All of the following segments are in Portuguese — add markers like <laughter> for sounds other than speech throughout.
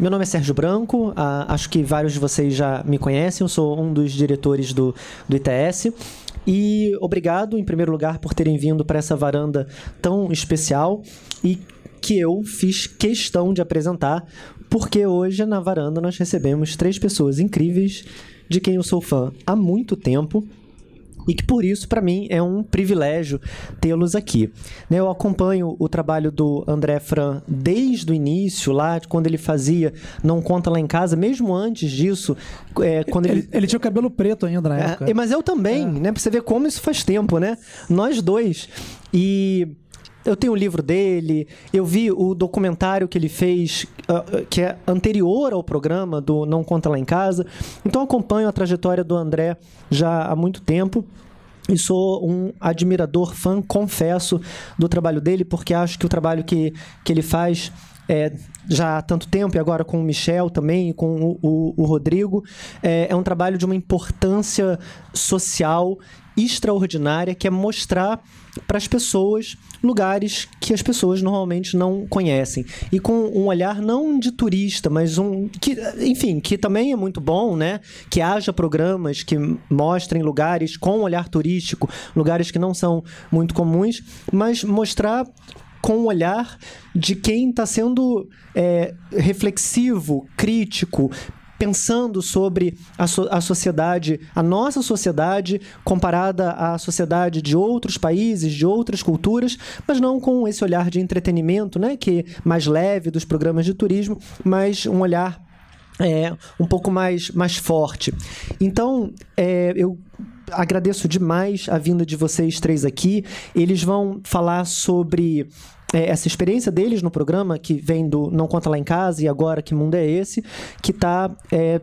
meu nome é Sérgio Branco, ah, acho que vários de vocês já me conhecem, eu sou um dos diretores do, do ITS. E obrigado, em primeiro lugar, por terem vindo para essa varanda tão especial e que eu fiz questão de apresentar, porque hoje na varanda nós recebemos três pessoas incríveis de quem eu sou fã há muito tempo e que por isso, para mim, é um privilégio tê-los aqui. Né, eu acompanho o trabalho do André Fran desde o início, lá quando ele fazia Não Conta Lá em Casa, mesmo antes disso, é, quando ele... ele... ele... tinha o cabelo preto ainda na época. É, mas eu também, é. né? Pra você ver como isso faz tempo, né? Nós dois. E eu tenho o livro dele, eu vi o documentário que ele fez, uh, que é anterior ao programa do Não Conta Lá em Casa. Então acompanho a trajetória do André já há muito tempo. E sou um admirador, fã, confesso, do trabalho dele, porque acho que o trabalho que, que ele faz é, já há tanto tempo, e agora com o Michel também, com o, o, o Rodrigo, é, é um trabalho de uma importância social extraordinária, que é mostrar para as pessoas lugares que as pessoas normalmente não conhecem. E com um olhar não de turista, mas um. que Enfim, que também é muito bom, né? Que haja programas que mostrem lugares com um olhar turístico, lugares que não são muito comuns, mas mostrar com o olhar de quem está sendo é, reflexivo, crítico, pensando sobre a, so a sociedade, a nossa sociedade, comparada à sociedade de outros países, de outras culturas, mas não com esse olhar de entretenimento, né, que é mais leve dos programas de turismo, mas um olhar é, um pouco mais, mais forte. Então, é, eu agradeço demais a vinda de vocês três aqui. Eles vão falar sobre é, essa experiência deles no programa, que vem do Não Conta Lá em Casa e agora Que Mundo é Esse, que está é,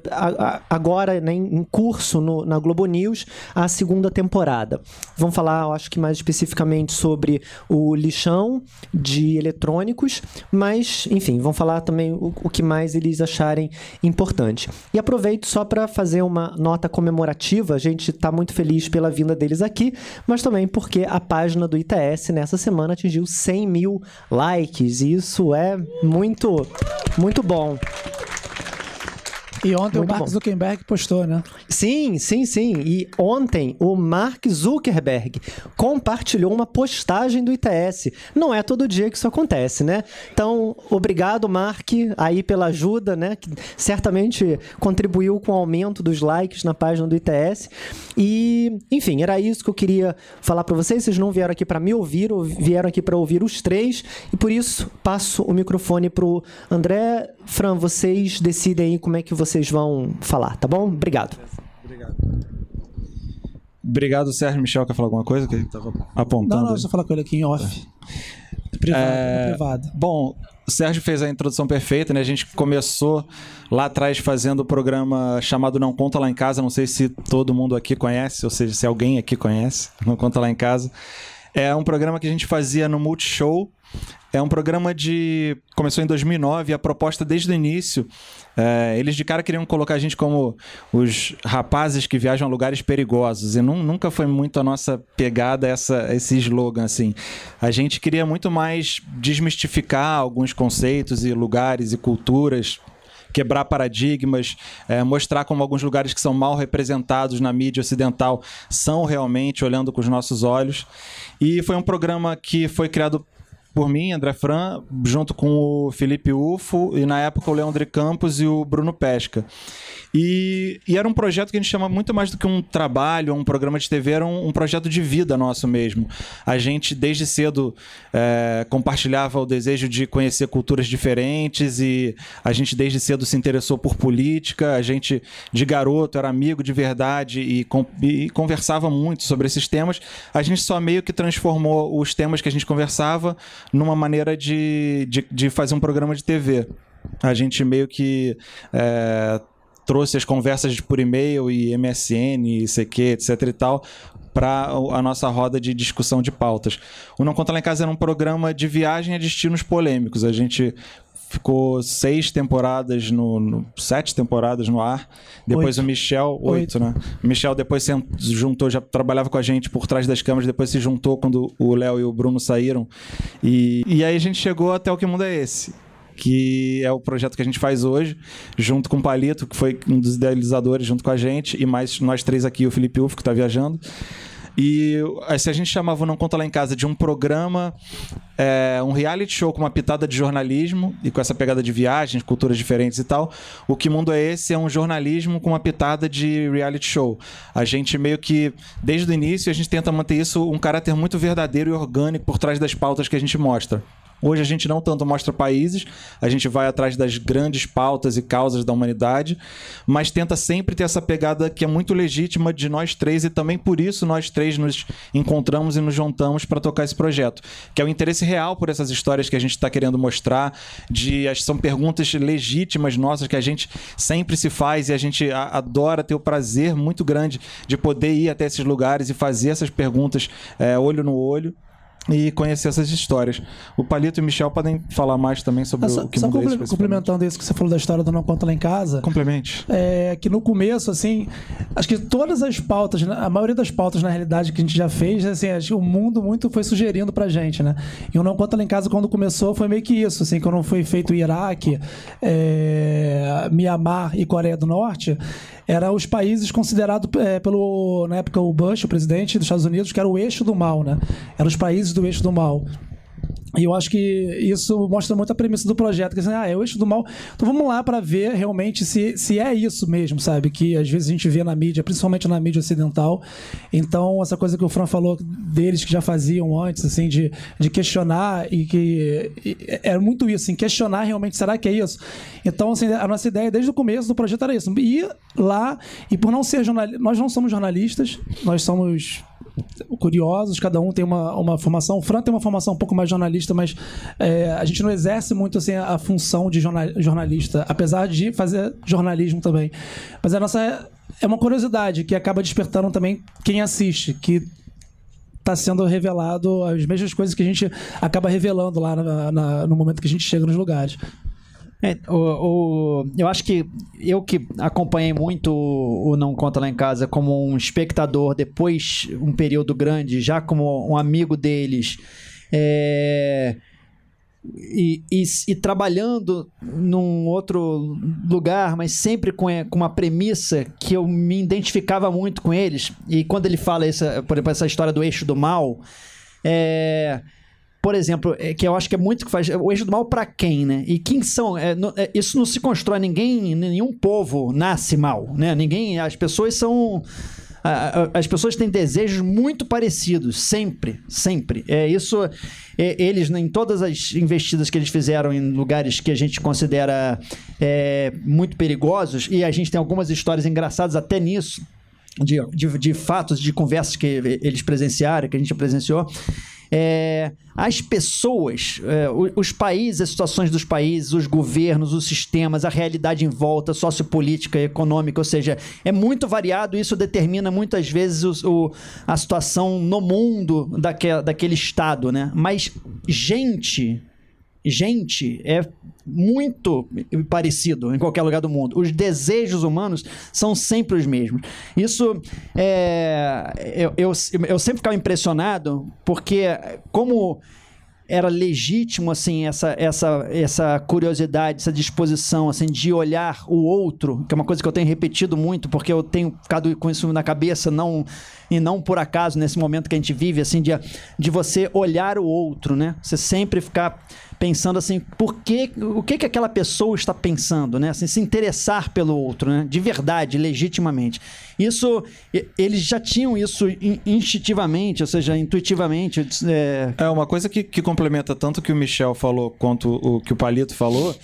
agora né, em curso no, na Globo News a segunda temporada. Vamos falar, eu acho que mais especificamente sobre o lixão de eletrônicos, mas, enfim, vão falar também o, o que mais eles acharem importante. E aproveito só para fazer uma nota comemorativa, a gente está muito feliz pela vinda deles aqui, mas também porque a página do ITS nessa semana atingiu 100 mil likes. E isso é muito, muito bom. E ontem Muito o Mark bom. Zuckerberg postou, né? Sim, sim, sim. E ontem o Mark Zuckerberg compartilhou uma postagem do ITS. Não é todo dia que isso acontece, né? Então, obrigado, Mark, aí pela ajuda, né? Que certamente contribuiu com o aumento dos likes na página do ITS. E, enfim, era isso que eu queria falar para vocês. Vocês não vieram aqui para me ouvir, vieram aqui para ouvir os três. E por isso, passo o microfone pro André. Fran, vocês decidem aí como é que vocês vocês vão falar, tá bom? Obrigado. Obrigado. Obrigado, Sérgio Michel. Quer falar alguma coisa? Que ele estava apontando. Não, não, só falar com ele aqui em off. É. Privado, é... privado. Bom, o Sérgio fez a introdução perfeita, né? A gente começou lá atrás fazendo o programa chamado Não Conta Lá em Casa. Não sei se todo mundo aqui conhece, ou seja, se alguém aqui conhece. Não Conta Lá em Casa. É um programa que a gente fazia no Multishow. É um programa de. Começou em 2009 e a proposta desde o início. É, eles de cara queriam colocar a gente como os rapazes que viajam a lugares perigosos. E nunca foi muito a nossa pegada essa, esse slogan, assim. A gente queria muito mais desmistificar alguns conceitos e lugares e culturas quebrar paradigmas, é, mostrar como alguns lugares que são mal representados na mídia ocidental são realmente olhando com os nossos olhos. E foi um programa que foi criado por mim, André Fran, junto com o Felipe Ufo e na época o Leandro Campos e o Bruno Pesca. E, e, era um projeto que a gente chama muito mais do que um trabalho, um programa de TV, era um, um projeto de vida nosso mesmo. A gente, desde cedo, é, compartilhava o desejo de conhecer culturas diferentes e a gente, desde cedo, se interessou por política. A gente, de garoto, era amigo de verdade e, com, e conversava muito sobre esses temas. A gente só meio que transformou os temas que a gente conversava numa maneira de, de, de fazer um programa de TV. A gente meio que. É, trouxe as conversas por e-mail e MSN, e CQ, etc e tal, para a nossa roda de discussão de pautas. O Não Conta Lá em Casa era um programa de viagem a destinos polêmicos. A gente ficou seis temporadas no, no, sete temporadas no ar. Depois oito. o Michel, oito, oito, né? O Michel depois se juntou, já trabalhava com a gente por trás das câmeras, depois se juntou quando o Léo e o Bruno saíram. E, e aí a gente chegou até o que mundo é esse. Que é o projeto que a gente faz hoje, junto com o Palito, que foi um dos idealizadores junto com a gente, e mais nós três aqui, o Felipe Ufo, que está viajando. E se a gente chamava Não Conta Lá em Casa de um programa, é, um reality show com uma pitada de jornalismo e com essa pegada de viagens, culturas diferentes e tal, o Que Mundo é Esse é um jornalismo com uma pitada de reality show. A gente meio que, desde o início, a gente tenta manter isso um caráter muito verdadeiro e orgânico por trás das pautas que a gente mostra. Hoje a gente não tanto mostra países, a gente vai atrás das grandes pautas e causas da humanidade, mas tenta sempre ter essa pegada que é muito legítima de nós três e também por isso nós três nos encontramos e nos juntamos para tocar esse projeto, que é o interesse real por essas histórias que a gente está querendo mostrar, de são perguntas legítimas nossas que a gente sempre se faz e a gente adora ter o prazer muito grande de poder ir até esses lugares e fazer essas perguntas é, olho no olho e conhecer essas histórias. O Palito e o Michel podem falar mais também sobre o que só mudou compl complementando isso que você falou da história do Não Conta Lá em Casa. Complemente. É que no começo, assim, acho que todas as pautas, né, a maioria das pautas, na realidade, que a gente já fez, assim, acho que o mundo muito foi sugerindo pra gente, né? E o Não Conta Lá em Casa, quando começou, foi meio que isso, assim, quando foi feito o Iraque, é, Mianmar e Coreia do Norte, eram os países considerados é, pelo, na época, o Bush, o presidente dos Estados Unidos, que era o eixo do mal, né? Eram os países do eixo do mal. E eu acho que isso mostra muito a premissa do projeto, que assim, ah, é o eixo do mal. Então vamos lá para ver realmente se, se é isso mesmo, sabe? Que às vezes a gente vê na mídia, principalmente na mídia ocidental. Então, essa coisa que o Fran falou deles que já faziam antes, assim, de, de questionar e que era é muito isso, assim, questionar realmente, será que é isso? Então, assim, a nossa ideia desde o começo do projeto era isso, ir lá e por não ser jornalista, nós não somos jornalistas, nós somos curiosos, cada um tem uma, uma formação. O Fran tem uma formação um pouco mais jornalista, mas é, a gente não exerce muito assim, a função de jornalista, apesar de fazer jornalismo também. Mas a nossa é uma curiosidade que acaba despertando também quem assiste, que está sendo revelado as mesmas coisas que a gente acaba revelando lá na, na, no momento que a gente chega nos lugares. É, o, o, eu acho que eu que acompanhei muito o, Não Conta Lá em Casa como um espectador, depois um período grande, já como um amigo deles, é, e, e, e, trabalhando num outro lugar, mas sempre com, com uma premissa que eu me identificava muito com eles. E quando ele fala essa, por exemplo, essa história do eixo do mal, é por exemplo, é, que eu acho que é muito que faz. O eixo do mal para quem, né? E quem são? É, no, é, isso não se constrói, ninguém, nenhum povo nasce mal, né? Ninguém. As pessoas são. As pessoas têm desejos muito parecidos, sempre, sempre. É isso. É, eles, em todas as investidas que eles fizeram em lugares que a gente considera é, muito perigosos, e a gente tem algumas histórias engraçadas até nisso, de, de, de fatos, de conversas que eles presenciaram, que a gente presenciou é, as pessoas, é, os países, as situações dos países, os governos, os sistemas, a realidade em volta, sociopolítica, econômica, ou seja, é muito variado. Isso determina muitas vezes o, o, a situação no mundo daquele, daquele estado, né? Mas gente gente é muito parecido em qualquer lugar do mundo. Os desejos humanos são sempre os mesmos. Isso é. Eu, eu, eu sempre ficava impressionado porque, como era legítimo assim essa, essa, essa curiosidade, essa disposição assim de olhar o outro, que é uma coisa que eu tenho repetido muito, porque eu tenho ficado com isso na cabeça, não e não por acaso nesse momento que a gente vive assim de, de você olhar o outro, né? Você sempre ficar pensando assim, por que, o que que aquela pessoa está pensando, né? Assim, se interessar pelo outro, né? De verdade, legitimamente. Isso, eles já tinham isso instintivamente, ou seja, intuitivamente. É, é uma coisa que, que complementa tanto o que o Michel falou quanto o que o Palito falou,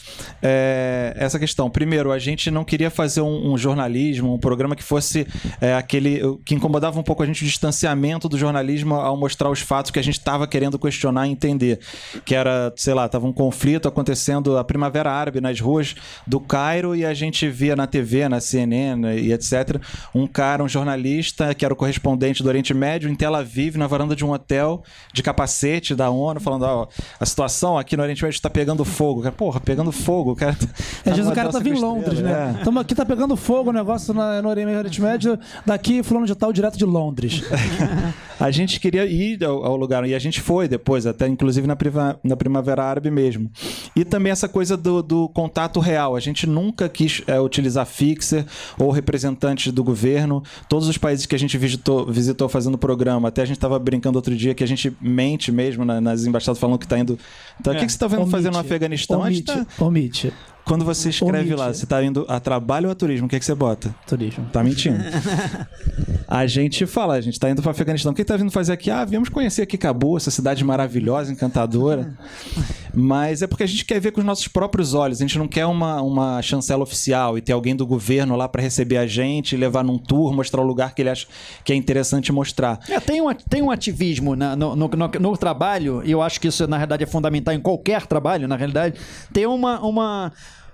é essa questão. Primeiro, a gente não queria fazer um, um jornalismo, um programa que fosse é, aquele que incomodava um pouco a gente o distanciamento do jornalismo ao mostrar os fatos que a gente estava querendo questionar e entender. Que era, sei lá, tava um conflito acontecendo a Primavera Árabe nas ruas do Cairo e a gente via na TV, na CNN e etc. Um cara, um jornalista, que era o correspondente do Oriente Médio, em Tel Aviv, na varanda de um hotel, de capacete da ONU, falando: ó, a situação aqui no Oriente Médio está pegando fogo. Cara, porra, pegando fogo, cara. Tá Às vezes o cara tava em Londres, né? Estamos é. aqui, tá pegando fogo o negócio na, no Oriente Médio, daqui, fulano de tal, direto de Londres. <laughs> a gente queria ir ao, ao, lugar, e a gente foi depois, até inclusive na, priva, na Primavera Árabe mesmo. E também essa coisa do, do contato real. A gente nunca quis é, utilizar fixer ou representantes do governo. Todos os países que a gente visitou, visitou fazendo o programa, até a gente estava brincando outro dia que a gente mente mesmo na- nas embaixadas falando que está indo. Então, o que, que você está vendo Omite. fazer no Afeganistão? A gente Omite. tá- Omite. Quando você escreve Omite. lá, você está indo a trabalho ou a turismo, o que, que você bota? Turismo. Tá mentindo. <laughs> a gente fala, a gente tá indo para Afeganistão. O que tá vindo fazer aqui? Ah, viemos conhecer aqui Cabu, essa cidade maravilhosa, encantadora. <laughs> Mas é porque a gente quer ver com os nossos próprios olhos. A gente não quer uma, uma chancela oficial e ter alguém do governo lá para receber a gente, levar num tour, mostrar o lugar que ele acha que é interessante mostrar. É, tem, um, tem um ativismo na- no, no, no- no trabalho, e eu acho que isso, na realidade, é fundamental em qualquer trabalho, na realidade. Tem uma. uma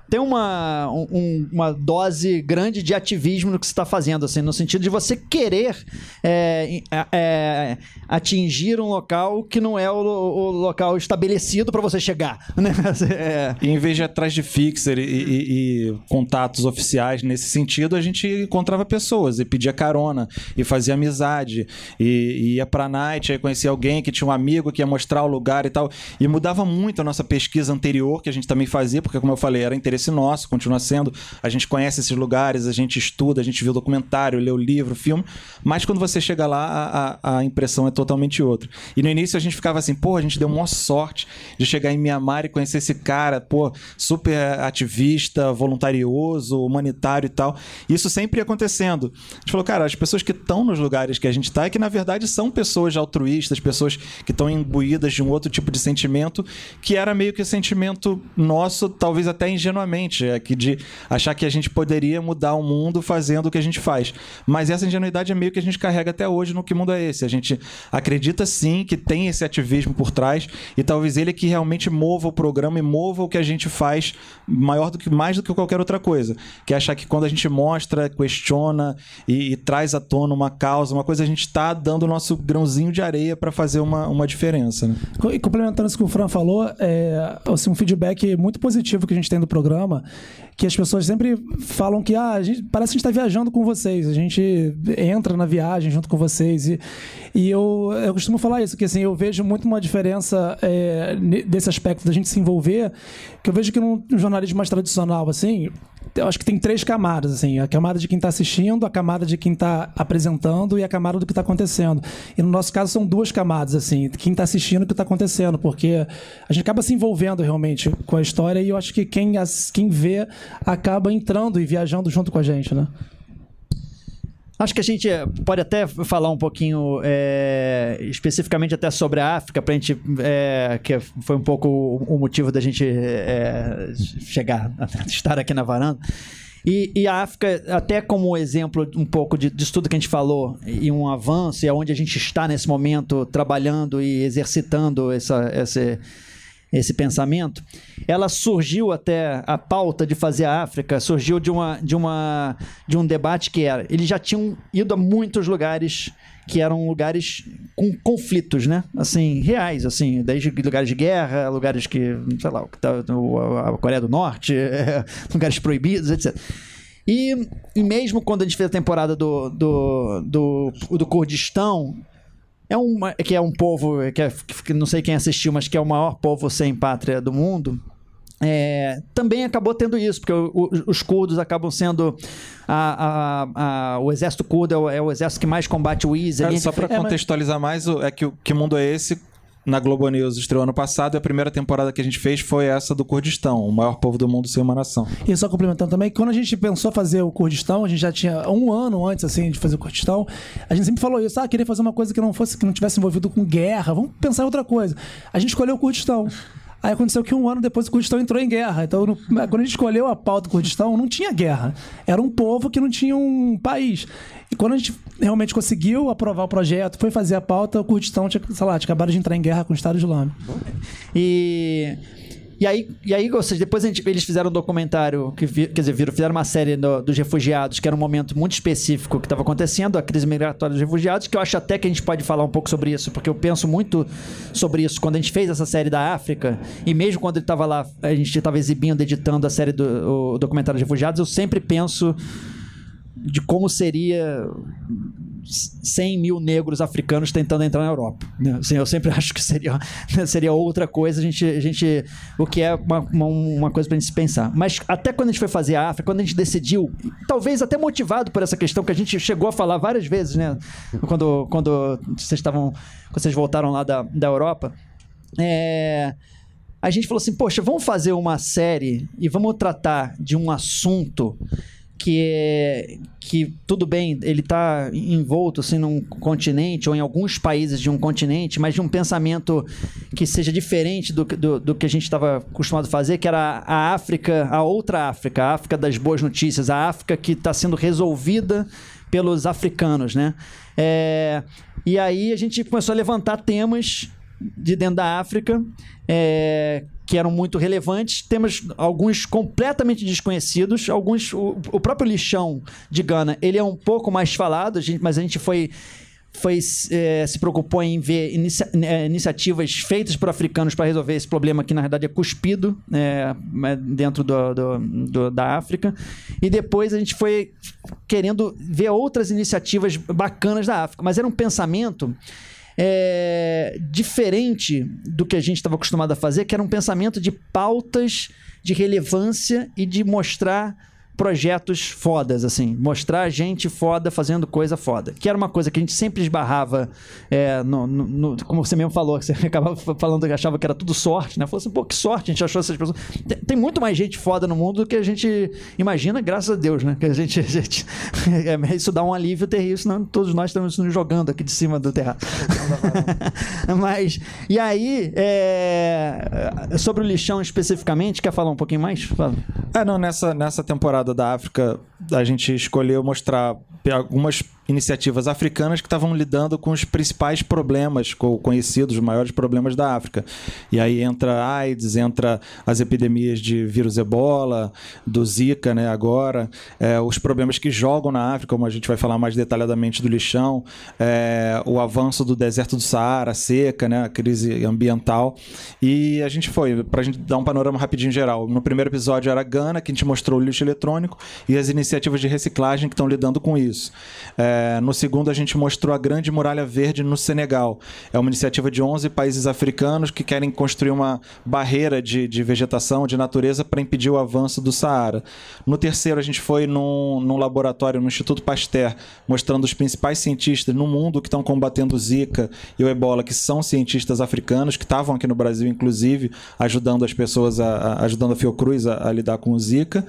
tem uma, um- uma dose grande de ativismo no que você está fazendo, assim, no sentido de você querer é, é, atingir um local que não é o, o local estabelecido para você chegar. <laughs> Né? É, E em vez de ir atrás de fixer e, e- e contatos oficiais nesse sentido, a gente encontrava pessoas e pedia carona e fazia amizade e, e ia pra night, aí conhecia alguém que tinha um amigo que ia mostrar o lugar e tal. E mudava muito a nossa pesquisa anterior, que a gente também fazia, porque, como eu falei, era interesse nosso, continua sendo. A gente conhece esses lugares, a gente estuda, a gente viu documentário, o livro, filme. Mas quando você chega lá, a, a- impressão é totalmente outra. E no início a gente ficava assim, pô, a gente deu maior sorte de chegar em Mianmar e conhecer esse cara, pô, super ativista, voluntarioso, humanitário e tal. Isso sempre ia acontecendo. A gente falou, cara, as pessoas que estão nos lugares que a gente está é que na verdade são pessoas altruístas, pessoas que estão imbuídas de um outro tipo de sentimento, que era meio que sentimento nosso, talvez até ingenuamente, é que de achar que a gente poderia mudar o mundo fazendo o que a gente faz. Mas essa ingenuidade é meio que a gente carrega até hoje no que mundo é esse. A gente acredita sim que tem esse ativismo por trás e talvez ele é que realmente mova o programa e mova o que a gente faz maior do que mais do que qualquer outra coisa. Que é achar que quando a gente mostra, questiona e, e traz à tona uma causa, uma coisa, a gente está dando o nosso grãozinho de areia para fazer uma, uma diferença. Né? E complementando isso que o Fran falou, é assim, um feedback muito positivo que a gente tem do programa, cama que as pessoas sempre falam que ah, gente, parece que a gente está viajando com vocês, a gente entra na viagem junto com vocês. E, e eu, eu costumo falar isso, que assim, eu vejo muito uma diferença é, desse aspecto da gente se envolver, que eu vejo que num jornalismo mais tradicional, assim, eu acho que tem três camadas, assim. A camada de quem está assistindo, a camada de quem está apresentando e a camada do que está acontecendo. E no nosso caso são duas camadas, assim. Quem está assistindo e o que está acontecendo, porque a gente acaba se envolvendo realmente com a história e eu acho que quem, as- quem vê acaba entrando e viajando junto com a gente, né? Acho que a gente pode até falar um pouquinho é, especificamente até sobre a África, para a gente. é, que foi um pouco o, o motivo da gente é, chegar, <laughs> estar aqui na varanda. E, e a África, até como exemplo um pouco de, disso tudo que a gente falou, e um avanço, e aonde a gente está nesse momento trabalhando e exercitando essa, esse, esse pensamento, ela surgiu até a pauta de fazer a África surgiu de uma de uma de um debate que era eles já tinham ido a muitos lugares que eram lugares com conflitos, né? Assim, reais, assim, desde lugares de guerra, lugares que, sei lá, tá- a Coreia do Norte, <laughs> lugares proibidos, etc. E, e mesmo quando a gente fez a temporada do, do, do, do Kurdistão, é uma, que é um povo que, é, que não sei quem assistiu, mas que é o maior povo sem pátria do mundo. é, também acabou tendo isso, porque o- o- os curdos acabam sendo. a- a- a- o exército curdo é o, é o exército que mais combate o ISIS. Cara, ali. só para É, contextualizar mais, é que o Que Mundo é Esse? Na Globo News estreou ano passado e a primeira temporada que a gente fez foi essa do Kurdistão, o maior povo do mundo sem uma nação. E só complementando também, quando a gente pensou fazer o Kurdistão, a gente já tinha um ano antes assim de fazer o Kurdistão, a gente sempre falou isso, ah, queria fazer uma coisa que não fosse que não tivesse envolvido com guerra, vamos pensar em outra coisa. A gente escolheu o Kurdistão. Aí aconteceu que um ano depois o Kurdistão entrou em guerra. Então, no- quando a gente escolheu a pauta do Kurdistão, não tinha guerra. Era um povo que não tinha um país. E quando a gente realmente conseguiu aprovar o projeto, foi fazer a pauta, o Kurdistão tinha, sei lá, tinha acabado de entrar em guerra com o Estado Islâmico. E. E aí, e aí, ou seja, depois gente- eles fizeram um documentário, que vi- quer dizer, viram, fizeram uma série do- dos refugiados, que era um momento muito específico que estava acontecendo, a crise migratória dos refugiados, que eu acho até que a gente pode falar um pouco sobre isso, porque eu penso muito sobre isso. Quando a gente fez essa série da África, e mesmo quando ele estava lá, a gente estava exibindo, editando a série do documentário dos refugiados, eu sempre penso de como seria 100 mil negros africanos tentando entrar na Europa. né? Assim, eu sempre <laughs> acho que seria, seria outra coisa, a gente, a gente, o que é uma, uma, uma coisa pra gente se pensar. Mas até quando a gente foi fazer a África, quando a gente decidiu, talvez até motivado por essa questão que a gente chegou a falar várias vezes, né? Quando, quando vocês estavam, quando vocês voltaram lá da, da Europa, é, a gente falou assim, poxa, vamos fazer uma série e vamos tratar de um assunto que é que tudo bem, ele está envolto assim num continente ou em alguns países de um continente, mas de um pensamento que seja diferente do, que- do, do que a gente estava acostumado a fazer, que era a África, a outra África, a África das boas notícias, a África que está sendo resolvida pelos africanos, né? É, e aí a gente começou a levantar temas de dentro da África é, que eram muito relevantes. Temos alguns completamente desconhecidos, alguns o, o próprio lixão de Gana ele é um pouco mais falado, a gente- mas a gente foi foi é, se preocupou em ver inicia- é, iniciativas feitas por africanos para resolver esse problema que na verdade é cuspido é, é, dentro do, do- do- da África e depois a gente foi querendo ver outras iniciativas bacanas da África mas era um pensamento é, diferente do que a gente estava acostumado a fazer, que era um pensamento de pautas de relevância e de mostrar projetos fodas, assim, mostrar gente foda fazendo coisa foda, que era uma coisa que a gente sempre esbarrava, é, no, no- no- como você mesmo falou, que você <laughs> acabava falando que achava que era tudo sorte, né? Falou assim, pô, que sorte, a gente achou essas pessoas. Tem, tem muito mais gente foda no mundo do que a gente imagina, graças a Deus, né? Que a gente, <laughs> a gente é, isso dá um alívio terrível, senão todos nós estamos nos jogando aqui de cima do terraço. <laughs> Mas, e aí, é, sobre o lixão especificamente, quer falar um pouquinho mais? Fala. É, não, nessa, nessa temporada da África, a gente escolheu mostrar algumas iniciativas africanas que estavam lidando com os principais problemas co- conhecidos, os maiores problemas da África. E aí entra a AIDS, entra as epidemias de vírus ebola, do Zika, né, agora, é, os problemas que jogam na África, como a gente vai falar mais detalhadamente do lixão, é, o avanço do deserto do Saara, a seca, né, a crise ambiental. E a gente foi, pra gente dar um panorama rapidinho geral. No primeiro episódio era Gana, que a gente mostrou o lixo eletrônico e as iniciativas de reciclagem que estão lidando com isso. É, no segundo, a gente mostrou a Grande Muralha Verde no Senegal. É uma iniciativa de 11 países africanos que querem construir uma barreira de, de vegetação, de natureza, para impedir o avanço do Saara. No terceiro, a gente foi num, num laboratório, no Instituto Pasteur, mostrando os principais cientistas no mundo que estão combatendo o Zika e o Ebola, que são cientistas africanos, que estavam aqui no Brasil, inclusive, ajudando as pessoas, a, a- ajudando a Fiocruz a, a lidar com o Zika.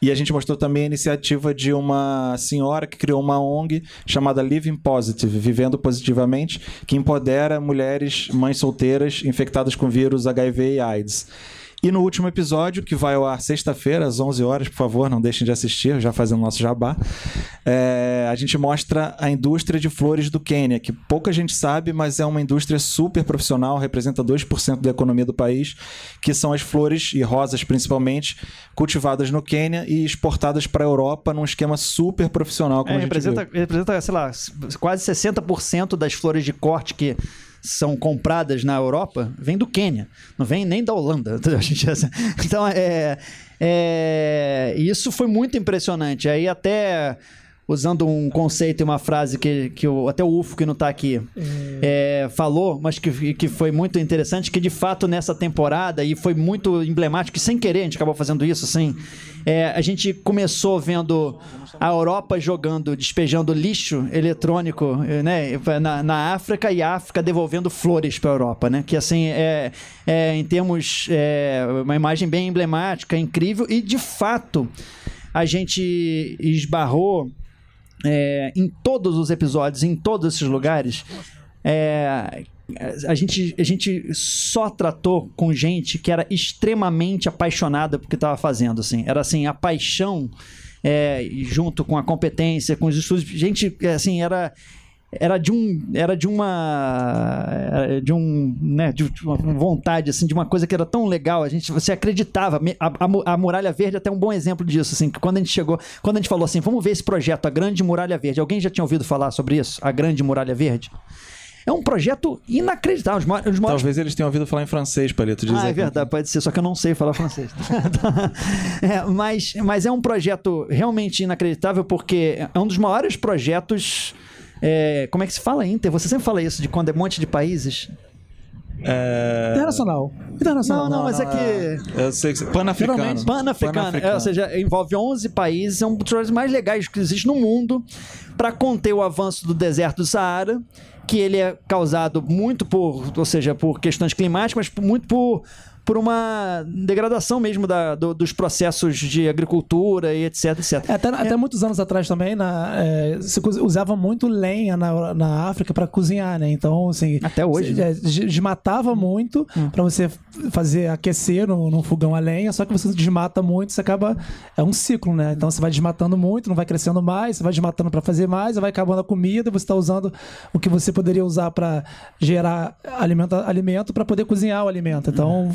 E a gente mostrou também a iniciativa de uma senhora que criou uma ONG chamada Living Positive, Vivendo Positivamente, que empodera mulheres, mães solteiras infectadas com vírus HIV e AIDS. E no último episódio, que vai ao ar sexta-feira, às 11 horas, por favor, não deixem de assistir, já fazendo nosso jabá, é, a gente mostra a indústria de flores do Quênia, que pouca gente sabe, mas é uma indústria super profissional, representa 2% da economia do país, que são as flores, e rosas principalmente, cultivadas no Quênia e exportadas para a Europa num esquema super profissional, como É, a gente representa, representa, sei lá, quase 60% das flores de corte que são compradas na Europa vem do Quênia, não vem nem da Holanda. <laughs> Então, é, é, isso foi muito impressionante. Aí até usando um conceito e uma frase que, que o, até o UFO, que não está aqui, é, falou, mas que, que foi muito interessante, que de fato nessa temporada, e foi muito emblemático, que sem querer a gente acabou fazendo isso, assim, é, a gente começou vendo a Europa jogando, despejando lixo eletrônico eh, né, na, na África e a África devolvendo flores para a Europa, né? Que assim é, é em termos é, uma imagem bem emblemática, incrível e de fato a gente esbarrou é, em todos os episódios, em todos esses lugares, é, a, gente, a gente só tratou com gente que era extremamente apaixonada por que estava fazendo. Assim. Era assim, a paixão é, junto com a competência, com os estudos. Gente, assim, era era de um era de uma de um né de uma vontade assim de uma coisa que era tão legal a gente você acreditava a, a, a muralha verde é até um bom exemplo disso assim que quando a gente chegou quando a gente falou assim vamos ver esse projeto a grande muralha verde alguém já tinha ouvido falar sobre isso a grande muralha verde é um projeto inacreditável os ma- os maiores Talvez eles tenham ouvido falar em francês, Palito. dizer ah, é que- verdade, pode ser, só que eu não sei falar francês. <laughs> É, mas, mas é um projeto realmente inacreditável porque é um dos maiores projetos É, como é que se fala inter? Você sempre fala isso de quando é um monte de países? É... Internacional. Internacional. Não, não, mas é que. Eu sei que... Pan-africano. Pan-africano, é, ou seja, envolve 11 países, é um dos projetos mais legais que existe no mundo para conter o avanço do deserto do Saara, que ele é causado muito por, ou seja, por questões climáticas, mas muito por por uma degradação mesmo da, do- dos processos de agricultura e etc, etc. É, Até, até muitos anos atrás também, na, é, se usava muito lenha na, na África para cozinhar, né? Então, assim. Até hoje, se- né? é, de- desmatava muito para você fazer aquecer no, no fogão a lenha, só que você desmata muito, você acaba. É um ciclo, né? Então você vai desmatando muito, não vai crescendo mais, você vai desmatando para fazer mais, vai acabando a comida, você está usando o que você poderia usar para gerar alimento, alimento para poder cozinhar o alimento. Então,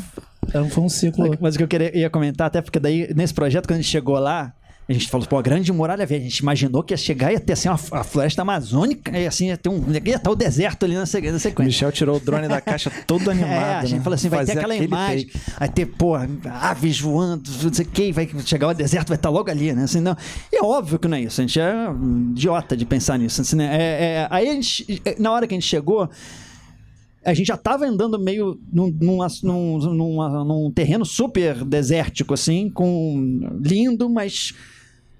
um- foi um ciclo. Mas o que eu queria, ia comentar, até porque daí, nesse projeto, quando a gente chegou lá, a gente falou, pô, a grande muralha verde. A gente imaginou que ia chegar e ia ter assim, uma, a floresta amazônica, e assim, ia ter um. ia estar o deserto ali na, sequência. Michel tirou o drone da caixa todo animado. <laughs> É, a gente né? falou assim, vai ter Fazer aquela aquele imagem, take. vai ter, pô, aves voando, não sei o que, vai chegar o deserto, vai estar logo ali, né? Assim, não. E é óbvio que não é isso, a gente é um idiota de pensar nisso. Assim, né? É- é- aí a gente, na hora que a gente chegou, a gente já tava andando meio num, num, num, terreno super desértico, assim, com lindo, mas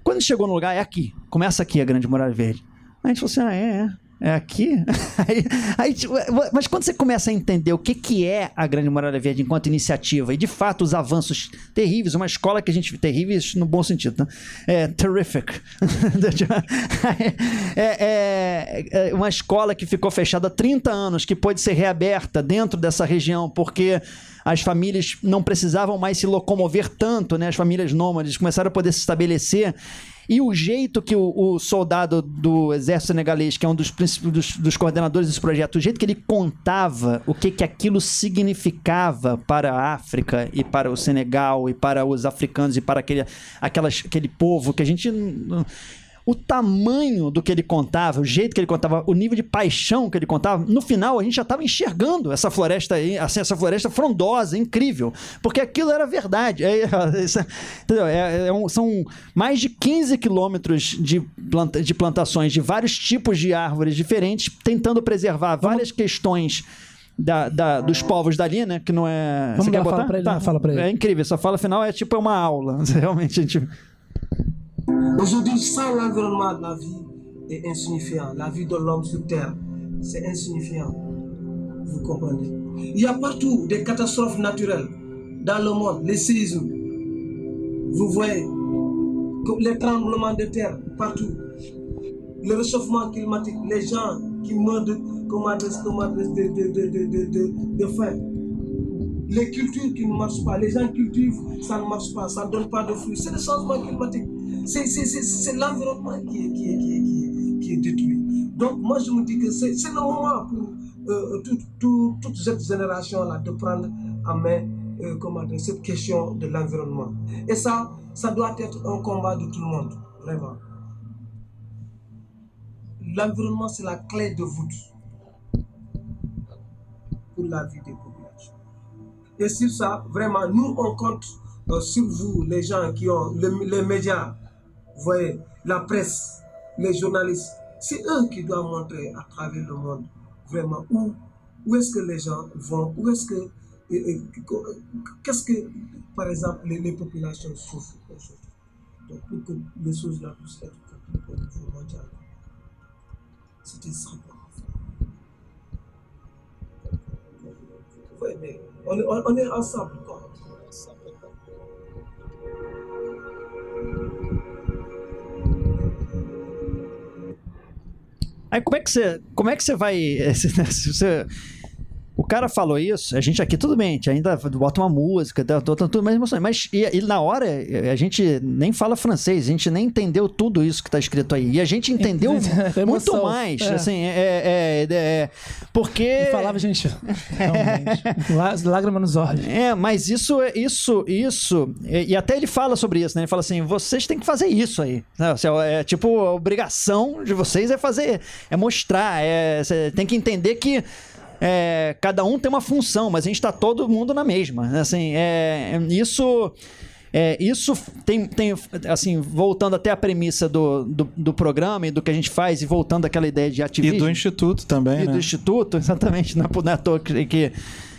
quando chegou no lugar, é aqui. Começa aqui a Grande Muralha Verde. A gente falou assim: ah, é, é. É aqui? <laughs> Aí, aí, tipo, mas quando você começa a entender o que, que é a Grande Muralha Verde enquanto iniciativa, e de fato os avanços terríveis, uma escola que a gente. terríveis no bom sentido, né? É terrific. <laughs> é, é- é uma escola que ficou fechada há 30 anos, que pôde ser reaberta dentro dessa região, porque as famílias não precisavam mais se locomover tanto, né? As famílias nômades começaram a poder se estabelecer. E o jeito que o, o soldado do exército senegalês, que é um dos, dos, dos coordenadores desse projeto, o jeito que ele contava o que, que aquilo significava para a África e para o Senegal e para os africanos e para aquele, aquelas, aquele povo que a gente. O tamanho do que ele contava, o jeito que ele contava, o nível de paixão que ele contava, no final a gente já estava enxergando essa floresta aí, assim, essa floresta frondosa, incrível, porque aquilo era verdade. É, é, é-? É- é um- são mais de 15 quilômetros de, planta- de plantações de vários tipos de árvores diferentes, tentando preservar várias questões. da- da- dos povos dali, né? Que não é. Vamos Você quer lá, fala botar? pra ele, né? Fala pra ele. É incrível. Essa fala final é tipo uma aula. <laughs> Realmente, a gente. Aujourd'hui, sans l'environnement la vie est insignifiant. La vie de l'homme sur Terre, c'est insignifiant. Vous comprenez? Il y a partout des catastrophes naturelles dans le monde, les séismes. Vous voyez les tremblements de terre partout. Le réchauffement climatique, les gens qui meurent de, de, de faim. Les cultures qui ne marchent pas, les gens cultivent, ça ne marche pas, ça ne donne pas de fruits. C'est le changement climatique. C'est, l'environnement qui est, qui, est, qui, est, qui, est, qui est détruit. Donc moi je me dis que c'est, le moment pour euh, tout- toute cette génération-là de prendre en main euh, comment dire, cette question de l'environnement. Et ça, ça doit être un combat de tout le monde, vraiment. L'environnement, c'est la clé de voûte pour la vie des populations. Et sur ça, vraiment, nous, on compte euh, sur vous, les gens qui ont le- les médias, vous voyez, la presse, les journalistes. C'est eux qui doivent montrer à travers le monde vraiment où, où est-ce que les gens vont, où est-ce que, qu'est-ce que, par exemple, les, populations souffrent. aujourd'hui. Donc, pour que les choses là puissent être compris au niveau mondial. C'était ça. Ouais, mais on- on est ensemble, quoi. Aí como é que você, como é que você vai, <laughs> você, o cara falou isso, a gente aqui tudo bem, a gente ainda bota uma música, tá, tá, tá tudo mais emoções, mas e, e na hora a gente nem fala francês, a gente nem entendeu tudo isso que tá escrito aí, e a gente entendeu É muito emoção. mais, É. assim, é, é, é- porque Ele falava, gente, <laughs> realmente. lá- Lágrima nos olhos. É, mas isso, é- isso, isso, e, e até ele fala sobre isso, né? Ele fala assim, vocês têm que fazer isso aí. né? Assim, É, tipo, a obrigação de vocês é fazer, é mostrar, é, você tem que entender que é, cada um tem uma função, mas a gente tá todo mundo na mesma. né? Assim, é, é, isso... É, isso tem, tem, assim, voltando até a premissa do, do, do programa e do que a gente faz, e voltando àquela ideia de E ativismo. do Instituto também, e né? do Instituto, <laughs> exatamente, não é é que,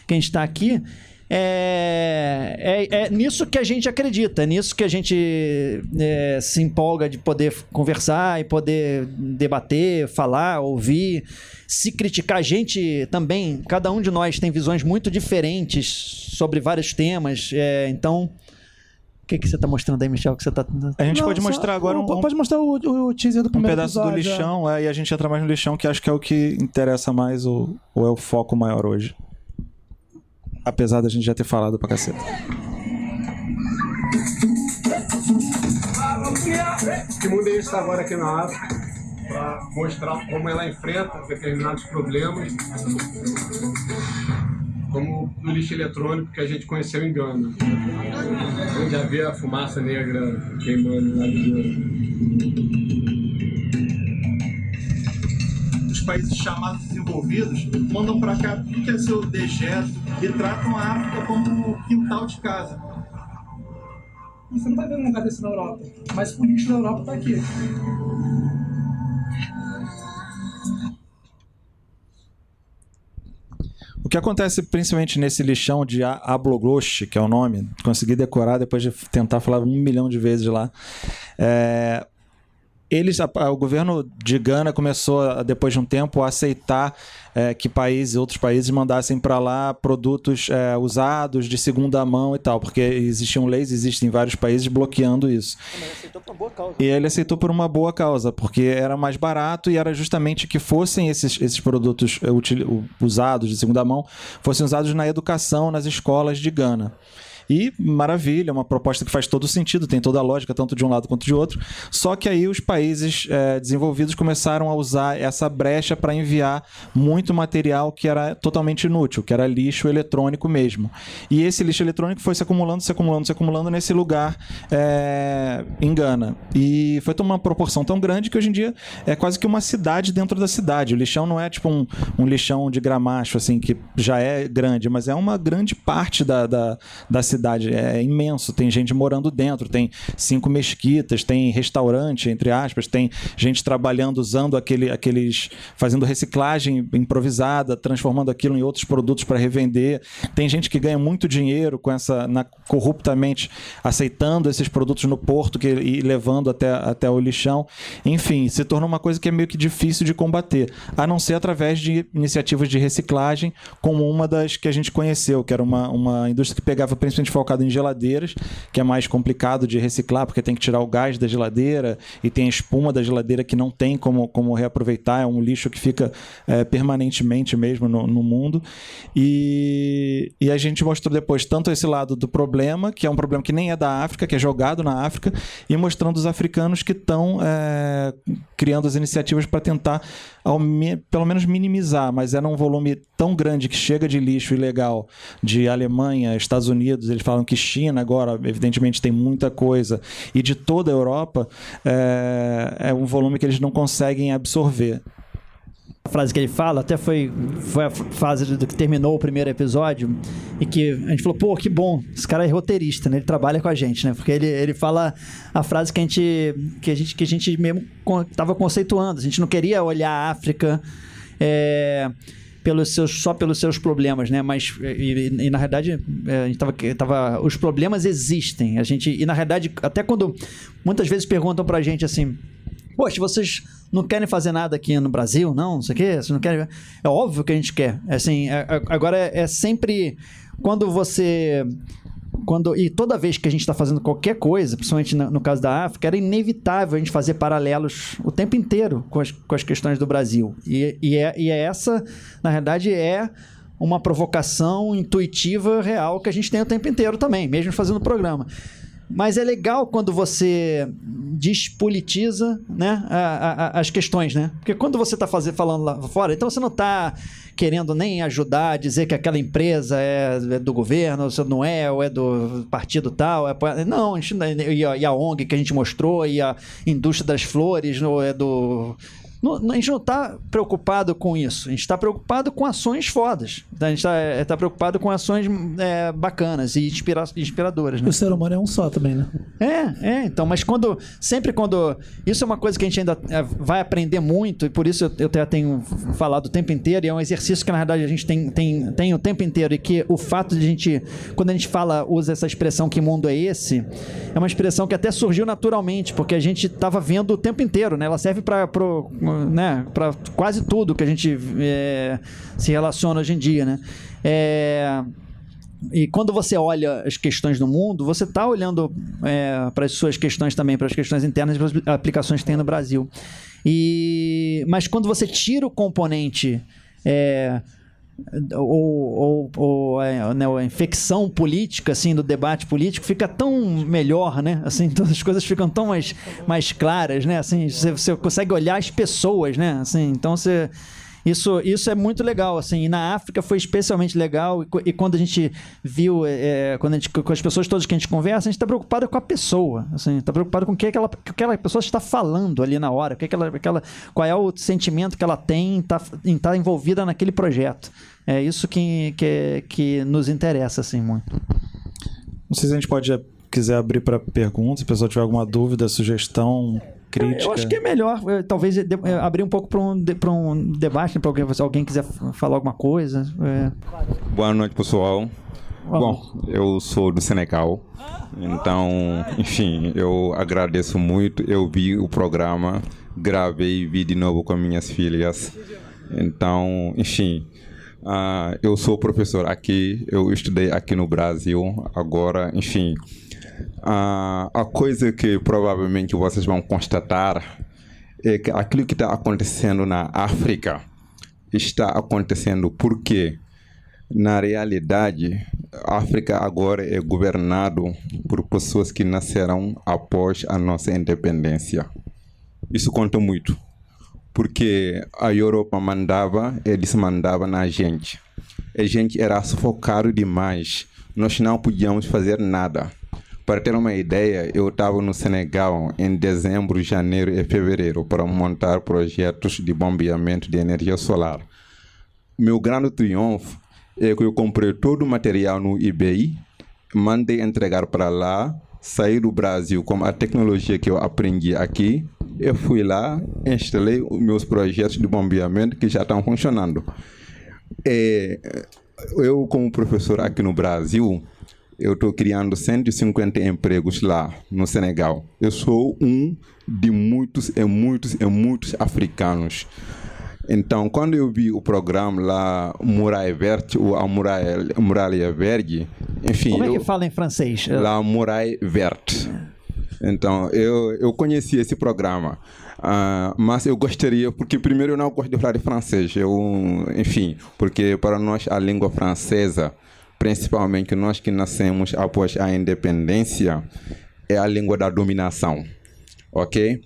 que a gente está aqui. É, é, é nisso que a gente acredita, é nisso que a gente é, se empolga de poder conversar e poder debater, falar, ouvir, se criticar. A gente também, cada um de nós tem visões muito diferentes sobre vários temas, é, então. O que, que você está mostrando aí, Michel? Que você tá... A gente Não, pode só- mostrar agora um, Pode mostrar o, o teaser do um primeiro pedaço do episódio, é. lixão, é, e a gente entra mais no lixão, que acho que é o que interessa mais ou, ou é o foco maior hoje. Apesar da gente já ter falado pra caceta. Que mundo é está agora aqui na África para mostrar como ela enfrenta determinados problemas, como o lixo eletrônico que a gente conheceu em Gana, onde havia a fumaça negra queimando lá de Gana. Países chamados desenvolvidos mandam para cá tudo que é seu dejeto e tratam a África como quintal de casa. Você não vai ver um lugar desse na Europa. Mas o lixo da Europa tá aqui. O que acontece principalmente nesse lixão de Abloglosh, que é o nome, consegui decorar depois de tentar falar um milhão de vezes lá. É, eles, a- a- o governo de Gana começou, a- depois de um tempo, a aceitar é, que países, outros países mandassem para lá produtos é, usados de segunda mão e tal, porque existiam leis, existem vários países bloqueando isso. E ele aceitou por uma boa causa, porque era mais barato e era justamente que fossem esses, esses produtos eh, usados de segunda mão, fossem usados na educação, nas escolas de Gana. E maravilha, é uma proposta que faz todo sentido, tem toda a lógica, tanto de um lado quanto de outro. Só que aí os países eh, desenvolvidos começaram a usar essa brecha para enviar muito material que era totalmente inútil, que era lixo eletrônico mesmo. E esse lixo eletrônico foi se acumulando, se acumulando, se acumulando nesse lugar eh, em Gana. E foi tomando uma proporção tão grande que hoje em dia é quase que uma cidade dentro da cidade. O lixão não é tipo um, um lixão de gramacho, assim, que já é grande, mas é uma grande parte da, da, da cidade. É imenso. Tem gente morando dentro, tem cinco mesquitas, tem restaurante, entre aspas, tem gente trabalhando usando aquele, aqueles. fazendo reciclagem improvisada, transformando aquilo em outros produtos para revender. Tem gente que ganha muito dinheiro com essa. Na, corruptamente aceitando esses produtos no porto que, e levando até, até o lixão. Enfim, se tornou uma coisa que é meio que difícil de combater, a não ser através de iniciativas de reciclagem, como uma das que a gente conheceu, que era uma, uma indústria que pegava principalmente focada em geladeiras, que é mais complicado de reciclar, porque tem que tirar o gás da geladeira e tem a espuma da geladeira que não tem como, como reaproveitar, é um lixo que fica é, permanentemente mesmo no, no mundo. E, e a gente mostrou depois tanto esse lado do problema, que é um problema que nem é da África, que é jogado na África, e mostrando os africanos que estão é, criando as iniciativas para tentar, ao me- pelo menos, minimizar, mas era um volume tão grande que chega de lixo ilegal de Alemanha, Estados Unidos, eles falam que China agora, evidentemente, tem muita coisa, e de toda a Europa, é, é um volume que eles não conseguem absorver. A frase que ele fala até foi, foi a frase do que terminou o primeiro episódio e que a gente falou, pô, que bom, esse cara é roteirista, né? Ele trabalha com a gente, né? Porque ele, ele fala a frase que a gente que a gente, que a gente mesmo con- tava conceituando. A gente não queria olhar a África é, pelos seus, só pelos seus problemas, né? Mas, e, e- e, na verdade, é, a gente tava, tava... Os problemas existem. A gente... E, na verdade, até quando... Muitas vezes perguntam pra gente assim... Poxa, vocês não querem fazer nada aqui no Brasil, não? Não sei o quê? Não querem... É óbvio que a gente quer. É Assim, é- é- agora, é, é sempre... Quando você... Quando, e toda vez que a gente está fazendo qualquer coisa, principalmente no, no caso da África, era inevitável a gente fazer paralelos o tempo inteiro com as, com as questões do Brasil. E, e, é, e é essa, na verdade, é uma provocação intuitiva real que a gente tem o tempo inteiro também, mesmo fazendo o programa. Mas é legal quando você despolitiza né, a- a- as questões, né? Porque quando você está falando lá fora, então você não está querendo nem ajudar a dizer que aquela empresa é, é do governo, ou não é, ou é do partido tal. é- não, e, a, e a ONG que a gente mostrou, e a indústria das flores, ou é do não- a gente não está preocupado com isso. A gente está preocupado com ações fodas. A gente está preocupado com ações é, bacanas e inspira- inspiradoras. Né? O ser humano é um só também, né? É, é, então, mas quando. Sempre quando. Isso é uma coisa que a gente ainda é, vai aprender muito, e por isso eu, eu até tenho falado o tempo inteiro, e é um exercício que, na verdade, a gente tem, tem, tem o tempo inteiro, e que o fato de a gente. Quando a gente fala, usa essa expressão que mundo é esse, é uma expressão que até surgiu naturalmente, porque a gente estava vendo o tempo inteiro, né? Ela serve para né, pra quase tudo que a gente é, se relaciona hoje em dia, né? É. E quando você olha as questões do mundo, você está olhando é, para as suas questões também, para as questões internas para as aplicações que tem no Brasil. E, mas quando você tira o componente é, ou, ou, ou, é, né, a infecção política assim do debate político fica tão melhor né? Assim <laughs> todas as coisas ficam tão mais, mais claras né? Assim você, você consegue olhar as pessoas né? Assim então você isso, isso é muito legal, assim. E na África foi especialmente legal. E, e quando a gente viu, é, quando a gente, com as pessoas todas que a gente conversa, a gente está preocupado com a pessoa. Assim, está preocupado com o que aquela, que aquela pessoa está falando ali na hora, o que aquela, aquela, qual é o sentimento que ela tem em estar em tá envolvida naquele projeto. É isso que, que, que nos interessa, assim, muito. Não sei se a gente pode, quiser abrir para perguntas, se o pessoal tiver alguma dúvida, sugestão, crítica. Eu acho que é melhor, eh, talvez, de- eh, abrir um pouco para um, pra um debate, para alguém, se alguém quiser falar alguma coisa. é. Boa noite, pessoal. Bom, eu sou do Senegal, então, enfim, eu agradeço muito. Eu vi o programa, gravei e vi de novo com minhas filhas. Então, enfim, ah, eu sou professor aqui, eu estudei aqui no Brasil. Agora, enfim, a coisa que provavelmente vocês vão constatar é que aquilo que está acontecendo na África está acontecendo porque na realidade, a África agora é governado por pessoas que nasceram após a nossa independência. Isso conta muito, porque a Europa mandava, eles mandavam na gente. A gente era sufocado demais. Nós não podíamos fazer nada. Para ter uma ideia, eu estava no Senegal em dezembro, janeiro e fevereiro para montar projetos de bombeamento de energia solar meu grande triunfo é que eu comprei todo o material no eBay, mandei entregar para lá, saí do Brasil com a tecnologia que eu aprendi aqui, eu fui lá, instalei os meus projetos de bombeamento que já estão funcionando. É, eu, como professor aqui no Brasil, eu estou criando 150 empregos lá no Senegal. Eu sou um de muitos e muitos e muitos africanos. Então, quando eu vi o programa lá, Muralha Verde, ou a Muralha, Muralha Verde, enfim. Como é que eu- fala em francês? La Muralha Verde. Então, eu, eu conheci esse programa. Ah, mas eu gostaria, porque primeiro eu não gosto de falar de francês. Eu, enfim, porque para nós a língua francesa, principalmente nós que nascemos após a independência, é a língua da dominação. Ok?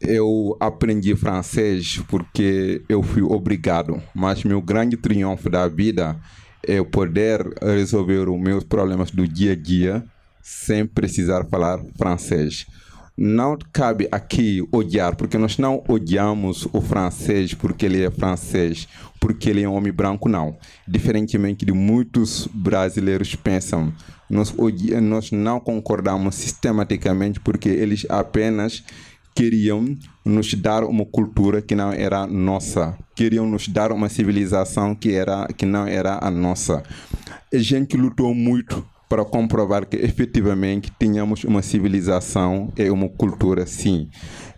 Eu aprendi francês porque eu fui obrigado, mas meu grande triunfo da vida é poder resolver os meus problemas do dia a dia sem precisar falar francês. Não cabe aqui odiar, porque nós não odiamos o francês porque ele é francês, porque ele é um homem branco, não. Diferentemente de muitos brasileiros pensam, nós, nós não concordamos sistematicamente porque eles apenas queriam nos dar uma cultura que não era nossa, queriam nos dar uma civilização que era que não era a nossa. A gente lutou muito para comprovar que efetivamente tínhamos uma civilização e uma cultura, sim.